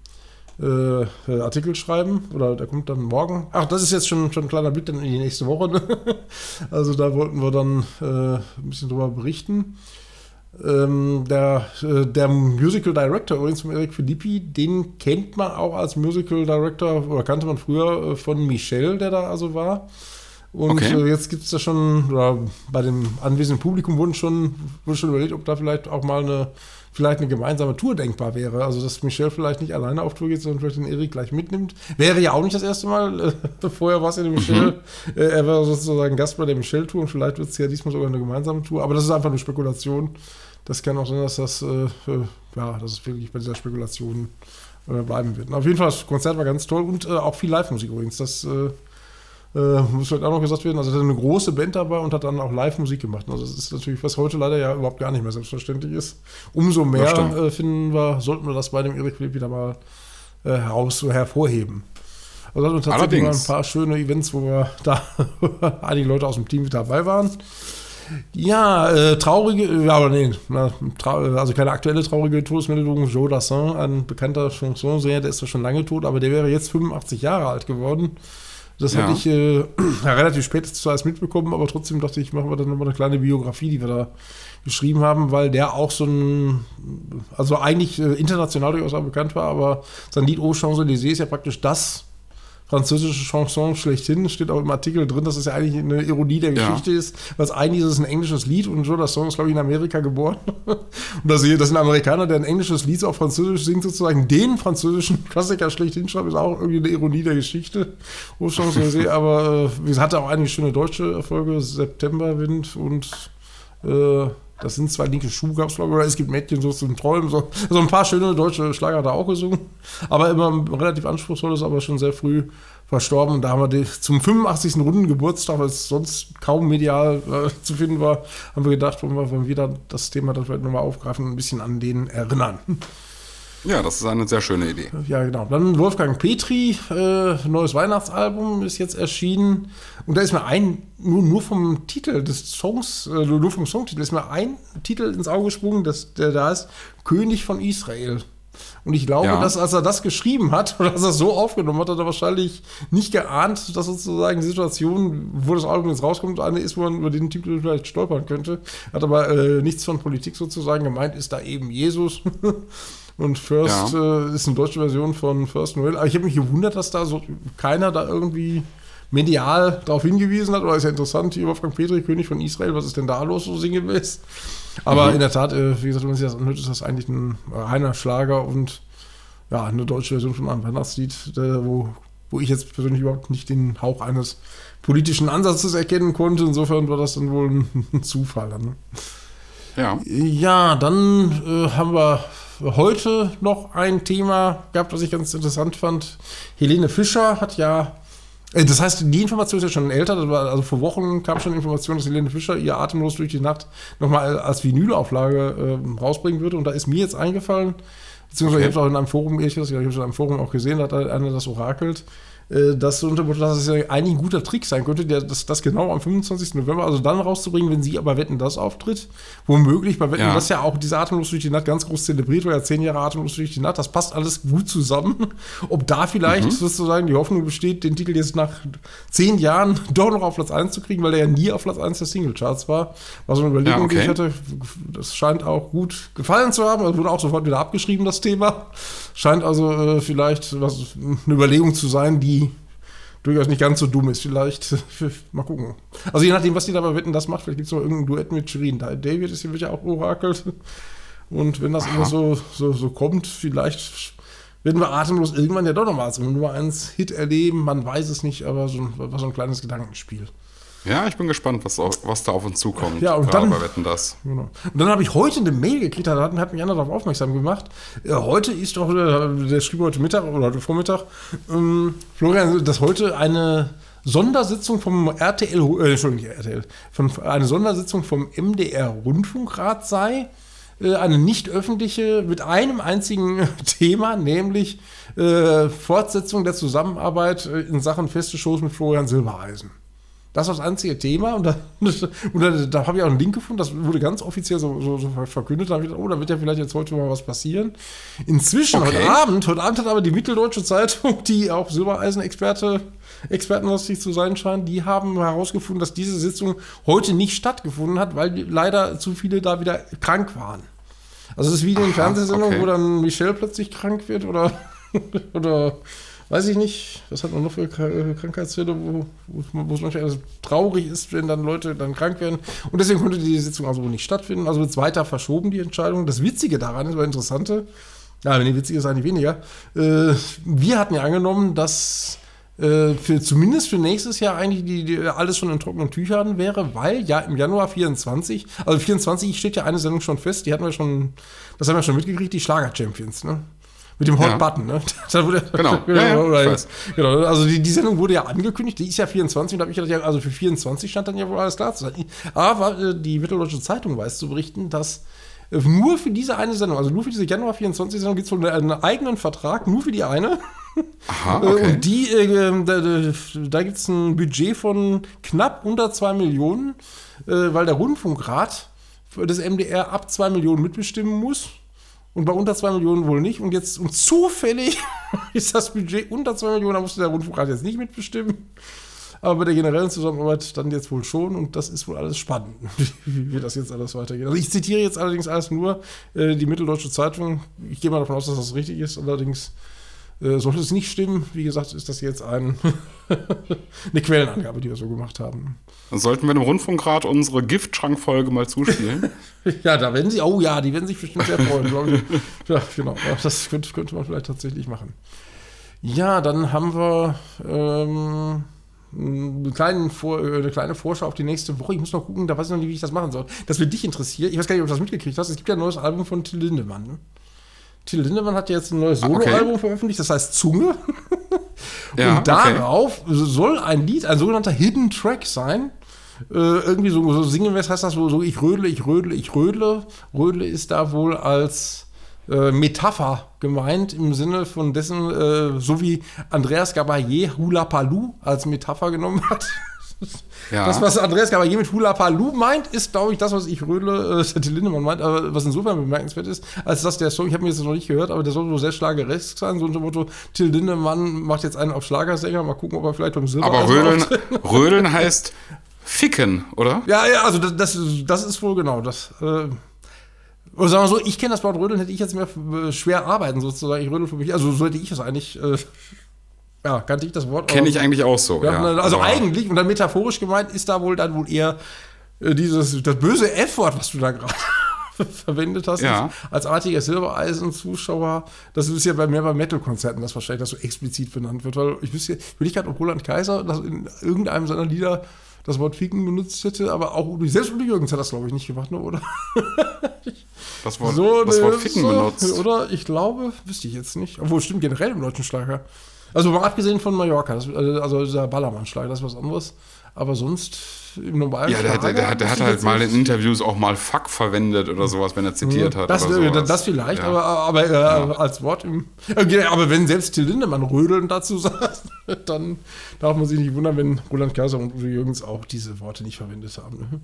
äh, äh, Artikel schreiben oder der kommt dann morgen. Ach, das ist jetzt schon, schon ein kleiner Blick dann in die nächste Woche. Ne? Also da wollten wir dann äh, ein bisschen drüber berichten. Ähm, der, äh, der Musical Director übrigens von Eric Filippi, den kennt man auch als Musical Director oder kannte man früher äh, von Michel, der da also war. Und okay. äh, jetzt gibt es da schon, oder bei dem anwesenden Publikum wurden schon, wurde schon überlegt, ob da vielleicht auch mal eine vielleicht eine gemeinsame Tour denkbar wäre. Also, dass Michel vielleicht nicht alleine auf Tour geht, sondern vielleicht den Erik gleich mitnimmt. Wäre ja auch nicht das erste Mal. Vorher war es ja der Michel. Mhm. Äh, er war sozusagen Gast bei der Michel-Tour und vielleicht wird es ja diesmal sogar eine gemeinsame Tour. Aber das ist einfach eine Spekulation. Das kann auch sein, dass das, äh, ja, dass es wirklich bei dieser Spekulation äh, bleiben wird. Auf jeden Fall, das Konzert war ganz toll und äh, auch viel Live-Musik übrigens. Das äh, äh, muss vielleicht auch noch gesagt werden. Also, er hatte eine große Band dabei und hat dann auch Live-Musik gemacht. Also, das ist natürlich, was heute leider ja überhaupt gar nicht mehr selbstverständlich ist. Umso mehr äh, finden wir, sollten wir das bei dem Erik Philipp wieder mal äh, heraus, hervorheben. Also, hatten tatsächlich mal ein paar schöne Events, wo wir da einige Leute aus dem Team dabei waren. Ja, äh, traurige, ja, aber nee, na, also keine aktuelle traurige Todesmeldung. Joe Dassin, ein bekannter Chansonsänger, der ist zwar schon lange tot, aber der wäre jetzt 85 Jahre alt geworden. Das ja. hatte ich äh, relativ spät zuerst mitbekommen, aber trotzdem dachte ich, machen wir dann nochmal eine kleine Biografie, die wir da geschrieben haben, weil der auch so ein, also eigentlich äh, international durchaus auch bekannt war, aber sein Lied Aux Champs-Élysées ist ja praktisch das französische Chanson schlechthin. Steht auch im Artikel drin, dass es ja eigentlich eine Ironie der Geschichte ja. ist. Was eigentlich ist es ein englisches Lied und Joe Song ist, glaube ich, in Amerika geboren. und dass das ist ein Amerikaner, der ein englisches Lied auf Französisch singt, sozusagen den französischen Klassiker schlechthin schreibt, ist auch irgendwie eine Ironie der Geschichte. Aber äh, es hatte auch einige schöne deutsche Erfolge. Septemberwind und äh, das sind zwei linke Schuhe, gab es glaube ich, oder es gibt Mädchen so zum Träumen. So, so ein paar schöne deutsche Schlager hat er auch gesungen. Aber immer relativ anspruchsvoll, ist aber schon sehr früh verstorben. Und da haben wir die, zum 85. Runden Geburtstag, weil es sonst kaum medial äh, zu finden war, haben wir gedacht, wollen wir, wieder das Thema dann vielleicht nochmal aufgreifen, ein bisschen an den erinnern. Ja, das ist eine sehr schöne Idee. Ja, genau. Dann Wolfgang Petri, äh, neues Weihnachtsalbum ist jetzt erschienen. Und da ist mir ein, nur, nur vom Titel des Songs, äh, nur vom Songtitel, ist mir ein Titel ins Auge gesprungen, das, der da ist König von Israel. Und ich glaube, ja. dass als er das geschrieben hat oder als er es so aufgenommen hat, hat er wahrscheinlich nicht geahnt, dass sozusagen die Situation, wo das Album jetzt rauskommt, eine ist, wo man über den Titel vielleicht stolpern könnte. Hat aber äh, nichts von Politik sozusagen gemeint, ist da eben Jesus. Und First ja. äh, ist eine deutsche Version von First Noel. Aber ich habe mich gewundert, dass da so keiner da irgendwie medial darauf hingewiesen hat. Oder ist ja interessant, hier Wolfgang Petri, König von Israel, was ist denn da los, so sinngemäß? Aber mhm. in der Tat, äh, wie gesagt, wenn man sich das anhört, ist das eigentlich ein reiner Schlager und ja, eine deutsche Version von einem Weihnachtslied, äh, wo, wo ich jetzt persönlich überhaupt nicht den Hauch eines politischen Ansatzes erkennen konnte. Insofern war das dann wohl ein, ein Zufall. Ne? Ja. Ja, dann äh, haben wir heute noch ein Thema gehabt, was ich ganz interessant fand. Helene Fischer hat ja äh, das heißt, die Information ist ja schon älter. also vor Wochen kam schon Information, dass Helene Fischer ihr Atemlos durch die Nacht nochmal als Vinylauflage äh, rausbringen würde. Und da ist mir jetzt eingefallen, beziehungsweise okay. ich habe es auch in einem Forum, ich habe es in einem Forum auch gesehen, da hat einer das orakelt, äh, das unter dass es ja eigentlich ein guter Trick sein könnte, der, das, das genau am 25. November, also dann rauszubringen, wenn sie aber Wetten das auftritt. Womöglich bei Wetten ja. das ja auch diese Atemlos durch die Nacht ganz groß zelebriert, weil ja zehn Jahre Atemlos durch die Nacht, das passt alles gut zusammen. Ob da vielleicht mhm. sozusagen die Hoffnung besteht, den Titel jetzt nach zehn Jahren doch noch auf Platz 1 zu kriegen, weil er ja nie auf Platz 1 der Singlecharts war. War so eine Überlegung, ja, okay. die ich hatte. Das scheint auch gut gefallen zu haben. Es wurde auch sofort wieder abgeschrieben, das Thema. Scheint also äh, vielleicht was, eine Überlegung zu sein, die durchaus nicht ganz so dumm ist. Vielleicht, mal gucken. Also je nachdem, was die dabei wetten, das macht, vielleicht gibt es noch irgendein Duett mit Shirin. David ist hier ja auch orakelt. Und wenn das Aha. immer so, so, so kommt, vielleicht werden wir atemlos irgendwann ja doch nochmal ein Nummer 1 Hit erleben. Man weiß es nicht, aber so, war so ein kleines Gedankenspiel. Ja, ich bin gespannt, was, was da auf uns zukommt. Ja, und dann, wetten das. Genau. Und dann habe ich heute eine Mail gekriegt, da hat, hat mich einer darauf aufmerksam gemacht. Äh, heute ist doch, äh, der schrieb heute Mittag oder heute Vormittag, ähm, Florian, dass heute eine Sondersitzung vom RTL, äh, Entschuldigung, RTL, von, eine Sondersitzung vom MDR Rundfunkrat sei. Äh, eine nicht öffentliche mit einem einzigen Thema, nämlich äh, Fortsetzung der Zusammenarbeit in Sachen feste Shows mit Florian Silbereisen. Das war das einzige Thema und da, da habe ich auch einen Link gefunden, das wurde ganz offiziell so, so, so verkündet. Da habe ich gedacht, oh, da wird ja vielleicht jetzt heute mal was passieren. Inzwischen, okay. heute Abend, heute Abend hat aber die Mitteldeutsche Zeitung, die auch Silbereisen-Experte expertenlastig zu sein scheint, die haben herausgefunden, dass diese Sitzung heute nicht stattgefunden hat, weil leider zu viele da wieder krank waren. Also es ist wie in den Fernsehsendungen, okay. wo dann Michelle plötzlich krank wird oder, oder weiß ich nicht, was hat man noch für äh, Krankheitsfälle, wo, wo es manchmal traurig ist, wenn dann Leute dann krank werden. Und deswegen konnte die Sitzung also wohl nicht stattfinden. Also wird es weiter verschoben, die Entscheidung. Das Witzige daran ist, oder Interessante, ja, wenn die witzige ist, eigentlich weniger. Äh, wir hatten ja angenommen, dass äh, für, zumindest für nächstes Jahr eigentlich die, die, alles schon in trockenen Tüchern wäre, weil ja im Januar 24, also 24 steht ja eine Sendung schon fest, die hatten wir schon, das haben wir schon mitgekriegt, die Schlager-Champions, ne? Mit dem Hot ja. Button, ne? genau. ja, ja, genau. Also die, die Sendung wurde ja angekündigt, die ist ja 24 und da habe ich gedacht, also für 24 stand dann ja wohl alles klar zu sein. Aber äh, die Mitteldeutsche Zeitung weiß zu berichten, dass äh, nur für diese eine Sendung, also nur für diese Januar 24 Sendung, gibt es wohl einen eigenen Vertrag, nur für die eine. Aha, äh, okay. Und die, äh, da, da gibt es ein Budget von knapp unter 2 Millionen, äh, weil der Rundfunkrat des MDR ab 2 Millionen mitbestimmen muss und bei unter 2 Millionen wohl nicht. Und jetzt, und zufällig ist das Budget unter 2 Millionen, da musste der Rundfunkrat jetzt nicht mitbestimmen. Aber bei der generellen Zusammenarbeit dann jetzt wohl schon und das ist wohl alles spannend, wie, wie das jetzt alles weitergeht. Also ich zitiere jetzt allerdings alles nur äh, die Mitteldeutsche Zeitung. Ich gehe mal davon aus, dass das richtig ist. Allerdings äh, sollte es nicht stimmen, wie gesagt, ist das jetzt ein eine Quellenangabe, die wir so gemacht haben. Dann sollten wir dem Rundfunkrat unsere Giftschrankfolge mal zuspielen. ja, da werden sie, oh ja, die werden sich bestimmt sehr freuen, glaube ich. Ja, genau. Das könnte, könnte, man vielleicht tatsächlich machen. Ja, dann haben wir ähm, eine, kleine Vor äh, eine kleine Vorschau auf die nächste Woche. Ich muss noch gucken, da weiß ich noch nicht, wie ich das machen soll. Das wird dich interessieren. Ich weiß gar nicht, ob du das mitgekriegt hast. Es gibt ja ein neues Album von Till Lindemann. Till Lindemann hat jetzt ein neues ah, Soloalbum okay. veröffentlicht, das heißt Zunge. ja, und darauf okay. soll ein Lied, ein sogenannter Hidden Track sein. Äh, irgendwie so, so sinngemäß heißt das so, so, ich rödle, ich rödle, ich rödle. Rödle ist da wohl als äh, Metapher gemeint im Sinne von dessen, äh, so wie Andreas Gabayé Hula Paloo als Metapher genommen hat. Ja. Das, was Andreas Gabayé mit Hula Paloo meint, ist, glaube ich, das, was ich Rödle, äh, Till Lindemann meint, aber was insofern bemerkenswert ist, als dass der Song, ich habe mir jetzt noch nicht gehört, aber der soll wohl sehr schlageresk sein, so unter dem Motto, Till Lindemann macht jetzt einen auf Schlagersänger, mal gucken, ob er vielleicht beim Silber Aber Rödeln, Rödeln heißt Ficken, oder? Ja, ja, also das, das, das ist wohl genau das. Äh, oder sagen wir so, ich kenne das Wort Rödeln, hätte ich jetzt mehr schwer arbeiten sozusagen. Ich rödel für mich, also sollte ich es eigentlich äh, ja, kannte ich das Wort. Kenne ich eigentlich auch so. Ja, ja, also eigentlich, und dann metaphorisch gemeint, ist da wohl dann wohl eher äh, dieses, das böse F-Wort, was du da gerade verwendet hast, ja. als artiger Silbereisen-Zuschauer. Das ist ja bei mehr bei Metal-Konzerten, das wahrscheinlich das so explizit benannt wird, weil ich wüsste, will ich gerade, ob Roland Kaiser das in irgendeinem seiner Lieder das Wort Ficken benutzt hätte, aber auch selbst Udi Jürgens hat das, glaube ich, nicht gemacht, ne, oder? das Wort, so, das Wort Ficken so, benutzt. Oder? Ich glaube, wüsste ich jetzt nicht. Obwohl, stimmt generell im deutschen Schlager. Also mal abgesehen von Mallorca, das, also dieser Ballermann-Schlag, das ist was anderes. Aber sonst im normalen Ja, der, der, der, der hat halt mal in Interviews auch mal Fuck verwendet oder sowas, wenn er zitiert hat. Das, das vielleicht, ja. aber, aber äh, ja. als Wort im. Okay, aber wenn selbst Till Lindemann Rödeln dazu sagt, dann darf man sich nicht wundern, wenn Roland Kaiser und Uwe Jürgens auch diese Worte nicht verwendet haben. Ne?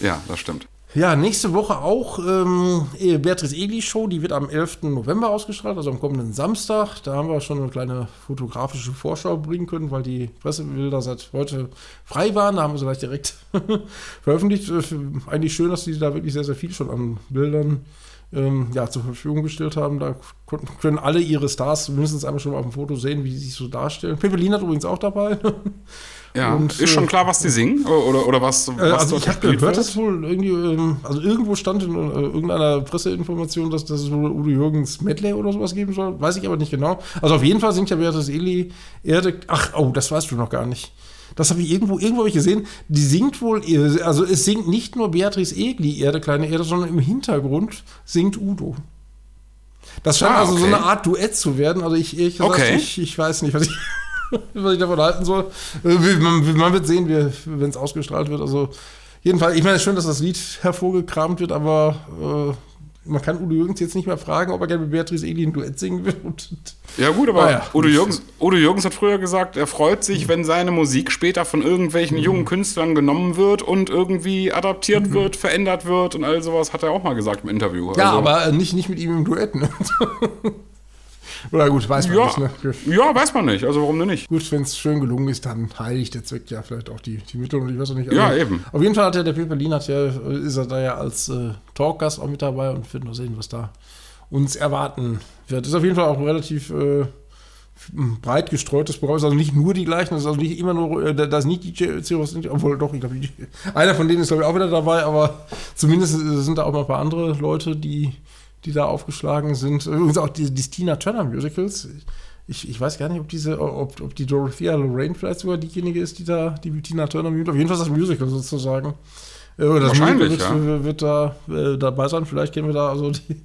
Ja, das stimmt. Ja, nächste Woche auch ähm, eh, Beatrice Egli Show, die wird am 11. November ausgestrahlt, also am kommenden Samstag. Da haben wir schon eine kleine fotografische Vorschau bringen können, weil die Pressebilder seit heute frei waren. Da haben wir sie gleich direkt veröffentlicht. Äh, eigentlich schön, dass die da wirklich sehr, sehr viel schon an Bildern ähm, ja, zur Verfügung gestellt haben. Da können alle ihre Stars mindestens einmal schon mal auf dem Foto sehen, wie sie sich so darstellen. Pepelin hat übrigens auch dabei. Ja, und, ist schon äh, klar, was die singen? Oder, oder was, was Also ich habe gehört, dass wohl irgendwie, ähm, also irgendwo stand in äh, irgendeiner Presseinformation, dass, dass es wohl Udo Jürgens Medley oder sowas geben soll. Weiß ich aber nicht genau. Also auf jeden Fall singt ja Beatrice Eli Erde. Ach, oh, das weißt du noch gar nicht. Das habe ich irgendwo, irgendwo habe ich gesehen. Die singt wohl, also es singt nicht nur Beatrice Egli, Erde, kleine Erde, sondern im Hintergrund singt Udo. Das scheint ah, okay. also so eine Art Duett zu werden. Also ich, ich, okay. ich, ich weiß nicht, was ich. was ich davon halten soll. Äh, man, man wird sehen, wenn es ausgestrahlt wird. Also jedenfalls, ich meine, es ist schön, dass das Lied hervorgekramt wird, aber äh, man kann Udo Jürgens jetzt nicht mehr fragen, ob er gerne mit Beatrice Egli ein Duett singen will. ja gut, aber ja. Udo, Jürgens, Udo Jürgens hat früher gesagt, er freut sich, wenn seine Musik später von irgendwelchen mhm. jungen Künstlern genommen wird und irgendwie adaptiert mhm. wird, verändert wird und all sowas, hat er auch mal gesagt im Interview. Ja, also, aber nicht, nicht mit ihm im Duett. Ne? Oder gut, weiß man ja, nicht. Ne? Ja, weiß man nicht. Also warum denn nicht? Gut, wenn es schön gelungen ist, dann heiligt der Zweck ja vielleicht auch die, die Mittel und ich weiß auch nicht. Also, ja, eben. Auf jeden Fall hat ja der Pepperlin hat ja, ist er da ja als äh, Talkgast auch mit dabei und wird nur sehen, was da uns erwarten wird. Ist auf jeden Fall auch relativ äh, breit gestreutes Programm. Ist also nicht nur die gleichen, das ist also nicht immer nur, äh, da ist nicht DJ Zeros, obwohl doch, ich glaube, einer von denen ist glaube ich auch wieder dabei, aber zumindest sind da auch mal ein paar andere Leute, die die da aufgeschlagen sind. Übrigens auch die, die Tina Turner Musicals. Ich, ich weiß gar nicht, ob diese, ob, ob die Dorothea Lorraine vielleicht sogar diejenige ist, die da die Tina Turner Musical, auf jeden Fall das Musical sozusagen Äh, das Wahrscheinlich, wird, ja. wird da äh, dabei sein. Vielleicht kennen wir da also die,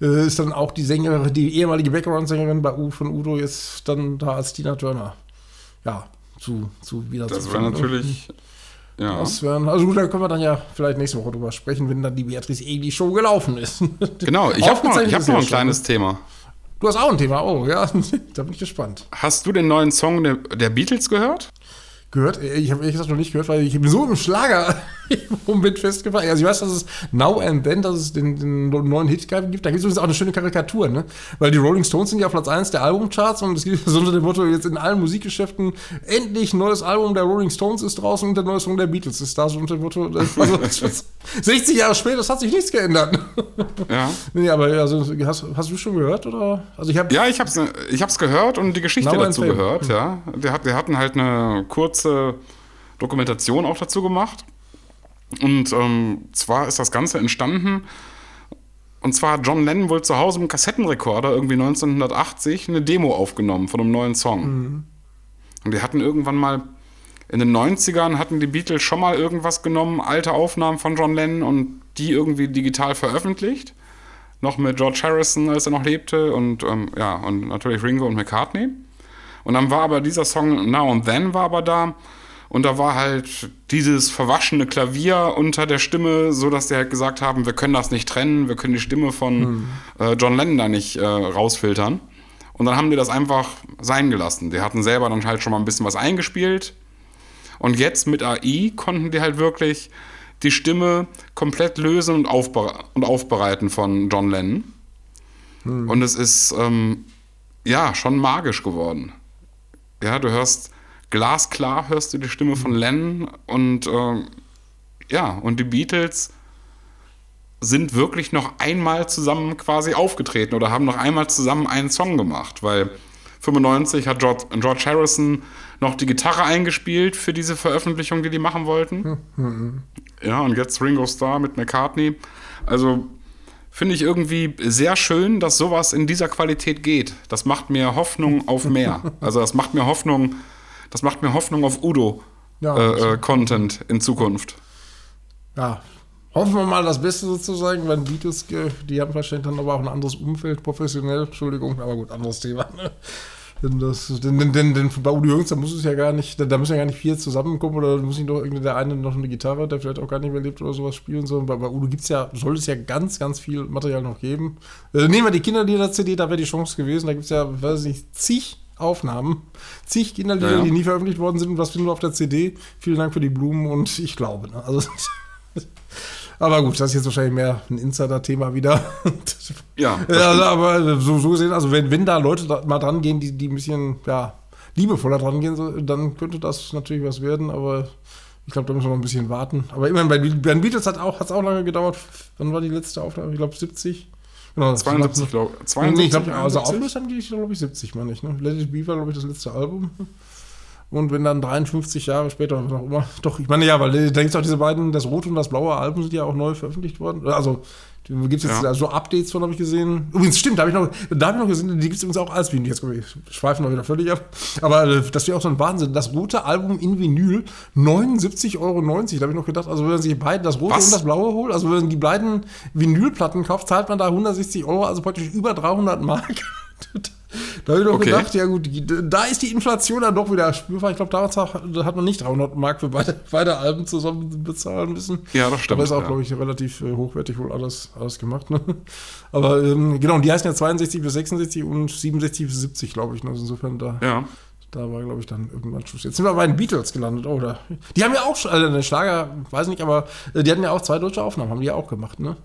äh, ist dann auch die Sängerin, die ehemalige Background-Sängerin bei U von Udo jetzt dann da als Tina Turner. Ja, zu, zu wieder Das wäre natürlich. Ja. Das wären, also gut, da können wir dann ja vielleicht nächste Woche drüber sprechen, wenn dann die Beatrice Egli Show gelaufen ist. Genau, ich habe noch, hab noch ein kleines Thema. Du hast auch ein Thema, oh ja, da bin ich gespannt. Hast du den neuen Song der, der Beatles gehört? Gehört. Ich habe ehrlich gesagt noch nicht gehört, weil ich so im Schlager bin festgefahren. Also ich weiß, dass es Now and Then, dass es den, den neuen Hit gibt. Da gibt es übrigens auch eine schöne Karikatur, ne? Weil die Rolling Stones sind ja auf Platz 1 der Albumcharts und es gibt so unter dem Motto, jetzt in allen Musikgeschäften, endlich ein neues Album der Rolling Stones ist draußen und der neue Song der Beatles ist da. So unter dem Motto, also 60 Jahre später, das hat sich nichts geändert. Ja. Nee, aber also, hast, hast du schon gehört? Oder? Also ich hab, ja, ich habe es ich hab's gehört und die Geschichte dazu gehört. Ja. Der, hat, der hatten halt eine kurze Dokumentation auch dazu gemacht. Und ähm, zwar ist das Ganze entstanden, und zwar hat John Lennon wohl zu Hause im Kassettenrekorder irgendwie 1980 eine Demo aufgenommen von einem neuen Song. Mhm. Und die hatten irgendwann mal, in den 90ern hatten die Beatles schon mal irgendwas genommen, alte Aufnahmen von John Lennon und die irgendwie digital veröffentlicht. Noch mit George Harrison, als er noch lebte und ähm, ja, und natürlich Ringo und McCartney. Und dann war aber dieser Song Now and Then war aber da und da war halt dieses verwaschene Klavier unter der Stimme, so dass die halt gesagt haben, wir können das nicht trennen, wir können die Stimme von hm. äh, John Lennon da nicht äh, rausfiltern. Und dann haben die das einfach sein gelassen. Die hatten selber dann halt schon mal ein bisschen was eingespielt. Und jetzt mit AI konnten die halt wirklich die Stimme komplett lösen und, aufbere und aufbereiten von John Lennon. Hm. Und es ist ähm, ja schon magisch geworden. Ja, du hörst glasklar hörst du die Stimme von Lennon und äh, ja, und die Beatles sind wirklich noch einmal zusammen quasi aufgetreten oder haben noch einmal zusammen einen Song gemacht, weil 95 hat George, George Harrison noch die Gitarre eingespielt für diese Veröffentlichung, die die machen wollten. Mhm. Ja, und jetzt Ringo Starr mit McCartney. Also finde ich irgendwie sehr schön, dass sowas in dieser Qualität geht. Das macht mir Hoffnung auf mehr. Also das macht mir Hoffnung das macht mir Hoffnung auf Udo-Content ja, äh, äh in Zukunft. Ja, hoffen wir mal das Beste sozusagen, wenn Beatles, die haben wahrscheinlich dann aber auch ein anderes Umfeld, professionell, Entschuldigung, aber gut, anderes Thema. Ne? Denn, das, denn, denn, denn, denn bei Udo Jürgens, da muss es ja gar nicht, da, da müssen ja gar nicht vier zusammenkommen oder muss nicht doch der eine noch eine Gitarre, der vielleicht auch gar nicht mehr lebt oder sowas spielen, sondern bei, bei Udo gibt es ja, soll es ja ganz, ganz viel Material noch geben. Äh, nehmen wir die Kinderlieder-CD, da wäre die Chance gewesen, da gibt es ja, weiß ich nicht, zig Aufnahmen. Zig Kinderlieder, ja, ja. die nie veröffentlicht worden sind und was finden wir auf der CD. Vielen Dank für die Blumen und ich glaube. Ne? Also, aber gut, das ist jetzt wahrscheinlich mehr ein Insider-Thema wieder. Ja. also, aber so, so gesehen, also wenn, wenn da Leute da mal dran gehen, die, die ein bisschen ja, liebevoller dran gehen, dann könnte das natürlich was werden, aber ich glaube, da müssen wir noch ein bisschen warten. Aber immerhin, bei, bei den Beatles hat es auch, auch lange gedauert. Wann war die letzte Aufnahme? Ich glaube 70. Genau, 72, glaube ich. Nee, ich glaube, also Auflös haben die, glaube ich, 70, meine ich. Ne? Let It Be war, glaube ich, das letzte Album. Und wenn dann 53 Jahre später, auch immer, doch, ich meine, ja, weil du denkst auch, diese beiden, das rote und das blaue Album sind ja auch neu veröffentlicht worden. Also, Gibt es jetzt ja. so Updates von, habe ich gesehen. Übrigens, stimmt, da habe ich, noch, hab ich noch gesehen, die gibt es übrigens auch als Vinyl. Jetzt schweifen wir wieder völlig ab. Aber äh, das wäre auch so ein Wahnsinn. Das rote Album in Vinyl, 79,90 Euro. Da habe ich noch gedacht, also wenn man sich beide, das rote Was? und das blaue holt, also wenn man die beiden Vinylplatten kauft, zahlt man da 160 Euro, also praktisch über 300 Mark. Da habe ich doch okay. gedacht, ja gut, da ist die Inflation dann doch wieder spürbar. Ich glaube, damals hat man nicht 300 Mark für beide, beide Alben zusammen bezahlen müssen. Ja, das stimmt. Aber ist auch, ja. glaube ich, relativ äh, hochwertig wohl alles, alles gemacht. Ne? Aber ähm, genau, die heißen ja 62 bis 66 und 67 bis 70, glaube ich. Ne? Also insofern da. Ja. Da war, glaube ich, dann irgendwann Schluss. Jetzt sind wir bei den Beatles gelandet, oder? Die haben ja auch, also eine Schlager, weiß nicht, aber äh, die hatten ja auch zwei deutsche Aufnahmen, haben die ja auch gemacht, ne?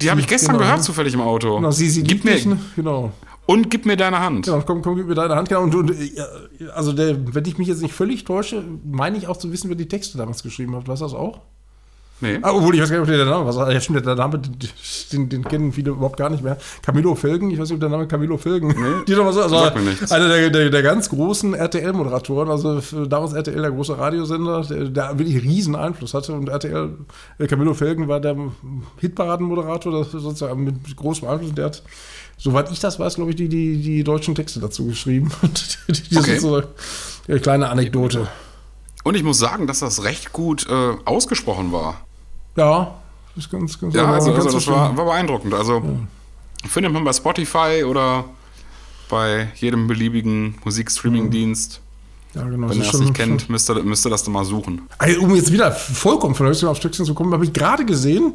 Die habe ich gestern genau. gehört, zufällig im Auto. Genau, sie, sie Gib mir, ne? genau. Und gib mir deine Hand. Ja, komm, komm, gib mir deine Hand. Genau. Und, und also der, wenn ich mich jetzt nicht völlig täusche, meine ich auch zu wissen, wer die Texte damals geschrieben hat. Weißt du das auch? Nee. Ah, obwohl, ich weiß gar nicht, ob der Name war. Ja, stimmt, der Name, den, den, kennen viele überhaupt gar nicht mehr. Camilo Felgen, ich weiß nicht, ob der Name Camilo Felgen. Nee, die so, also einer der, der, der, ganz großen RTL-Moderatoren, also damals RTL, der große Radiosender, der, der wirklich riesen Einfluss hatte. Und RTL, äh, Camilo Felgen war der Hitparaden-Moderator, sozusagen mit großem Einfluss. Der hat, soweit ich das weiß, glaube ich, die, die, die deutschen Texte dazu geschrieben. okay. so eine kleine Anekdote. Und ich muss sagen, dass das recht gut äh, ausgesprochen war. Ja, das ist ganz, ganz Ja, also, also das war, war, beeindruckend. Also ja. findet man bei Spotify oder bei jedem beliebigen Musikstreaming-Dienst. Ja, genau. Wenn ihr das nicht kennt, müsst ihr, müsst ihr das dann mal suchen. Also, um jetzt wieder vollkommen von Höchstchen auf Stückchen zu kommen, habe ich gerade gesehen,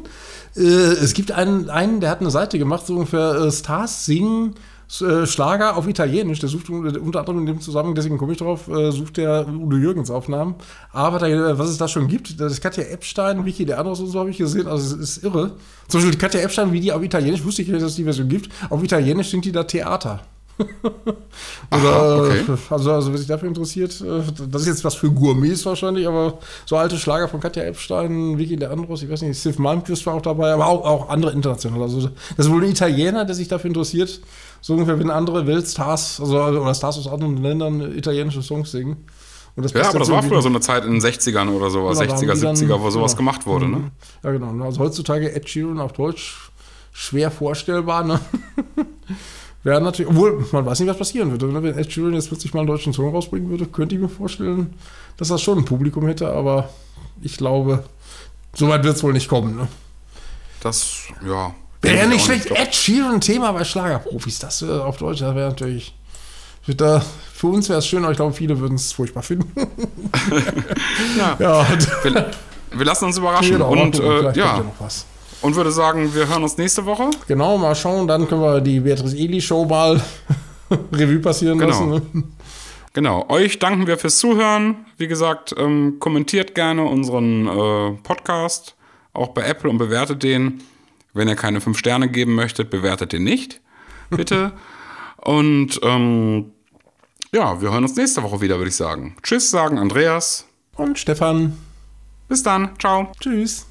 äh, es gibt einen, einen, der hat eine Seite gemacht, so ungefähr äh, Stars singen äh, Schlager auf Italienisch. Der sucht unter anderem in dem Zusammenhang, deswegen komme ich drauf, äh, sucht der Udo Jürgens Aufnahmen. Aber da, äh, was es da schon gibt, das ist Katja Epstein, Vicky der Anderes und so habe ich gesehen. Also es ist irre. Zum Beispiel Katja Epstein, wie die auf Italienisch, wusste ich nicht, dass es die Version gibt. Auf Italienisch singt die da Theater. Also, Aha, okay. also, also, wer sich dafür interessiert, äh, das ist jetzt was für Gourmets wahrscheinlich, aber so alte Schlager von Katja Epstein, Vicky der Andros, ich weiß nicht, Steve Malmquist war auch dabei, aber auch, auch andere internationale. Also, das ist wohl ein Italiener, der sich dafür interessiert, so ungefähr, wenn andere Weltstars, also, oder Stars aus anderen Ländern italienische Songs singen. ja, aber das war früher so eine Zeit in den 60ern oder sowas, genau, 60er, 70er, dann, wo sowas genau. gemacht wurde, ne? Ja, genau. Also heutzutage Ed Sheeran auf Deutsch schwer vorstellbar, ne? Wäre natürlich, obwohl, man weiß nicht, was passieren würde. Wenn Ed Sheeran jetzt plötzlich mal einen deutschen Song rausbringen würde, könnte ich mir vorstellen, dass das schon ein Publikum hätte, aber ich glaube, so weit wird es wohl nicht kommen. Ne? Das, ja. Wäre ja nicht schlecht. Ed Sheeran Thema bei Schlagerprofis. Das äh, auf Deutsch, das wäre natürlich. Da, für uns wäre es schön, aber ich glaube, viele würden es furchtbar finden. ja. ja. Wir, wir, lassen uns überraschen. Genau, und äh, ja. Und würde sagen, wir hören uns nächste Woche. Genau, mal schauen. Dann können wir die Beatrice Eli Show mal Revue passieren genau. lassen. Ne? Genau. Euch danken wir fürs Zuhören. Wie gesagt, ähm, kommentiert gerne unseren äh, Podcast, auch bei Apple und bewertet den. Wenn ihr keine fünf Sterne geben möchtet, bewertet den nicht. Bitte. und ähm, ja, wir hören uns nächste Woche wieder, würde ich sagen. Tschüss, sagen Andreas. Und Stefan. Bis dann. Ciao. Tschüss.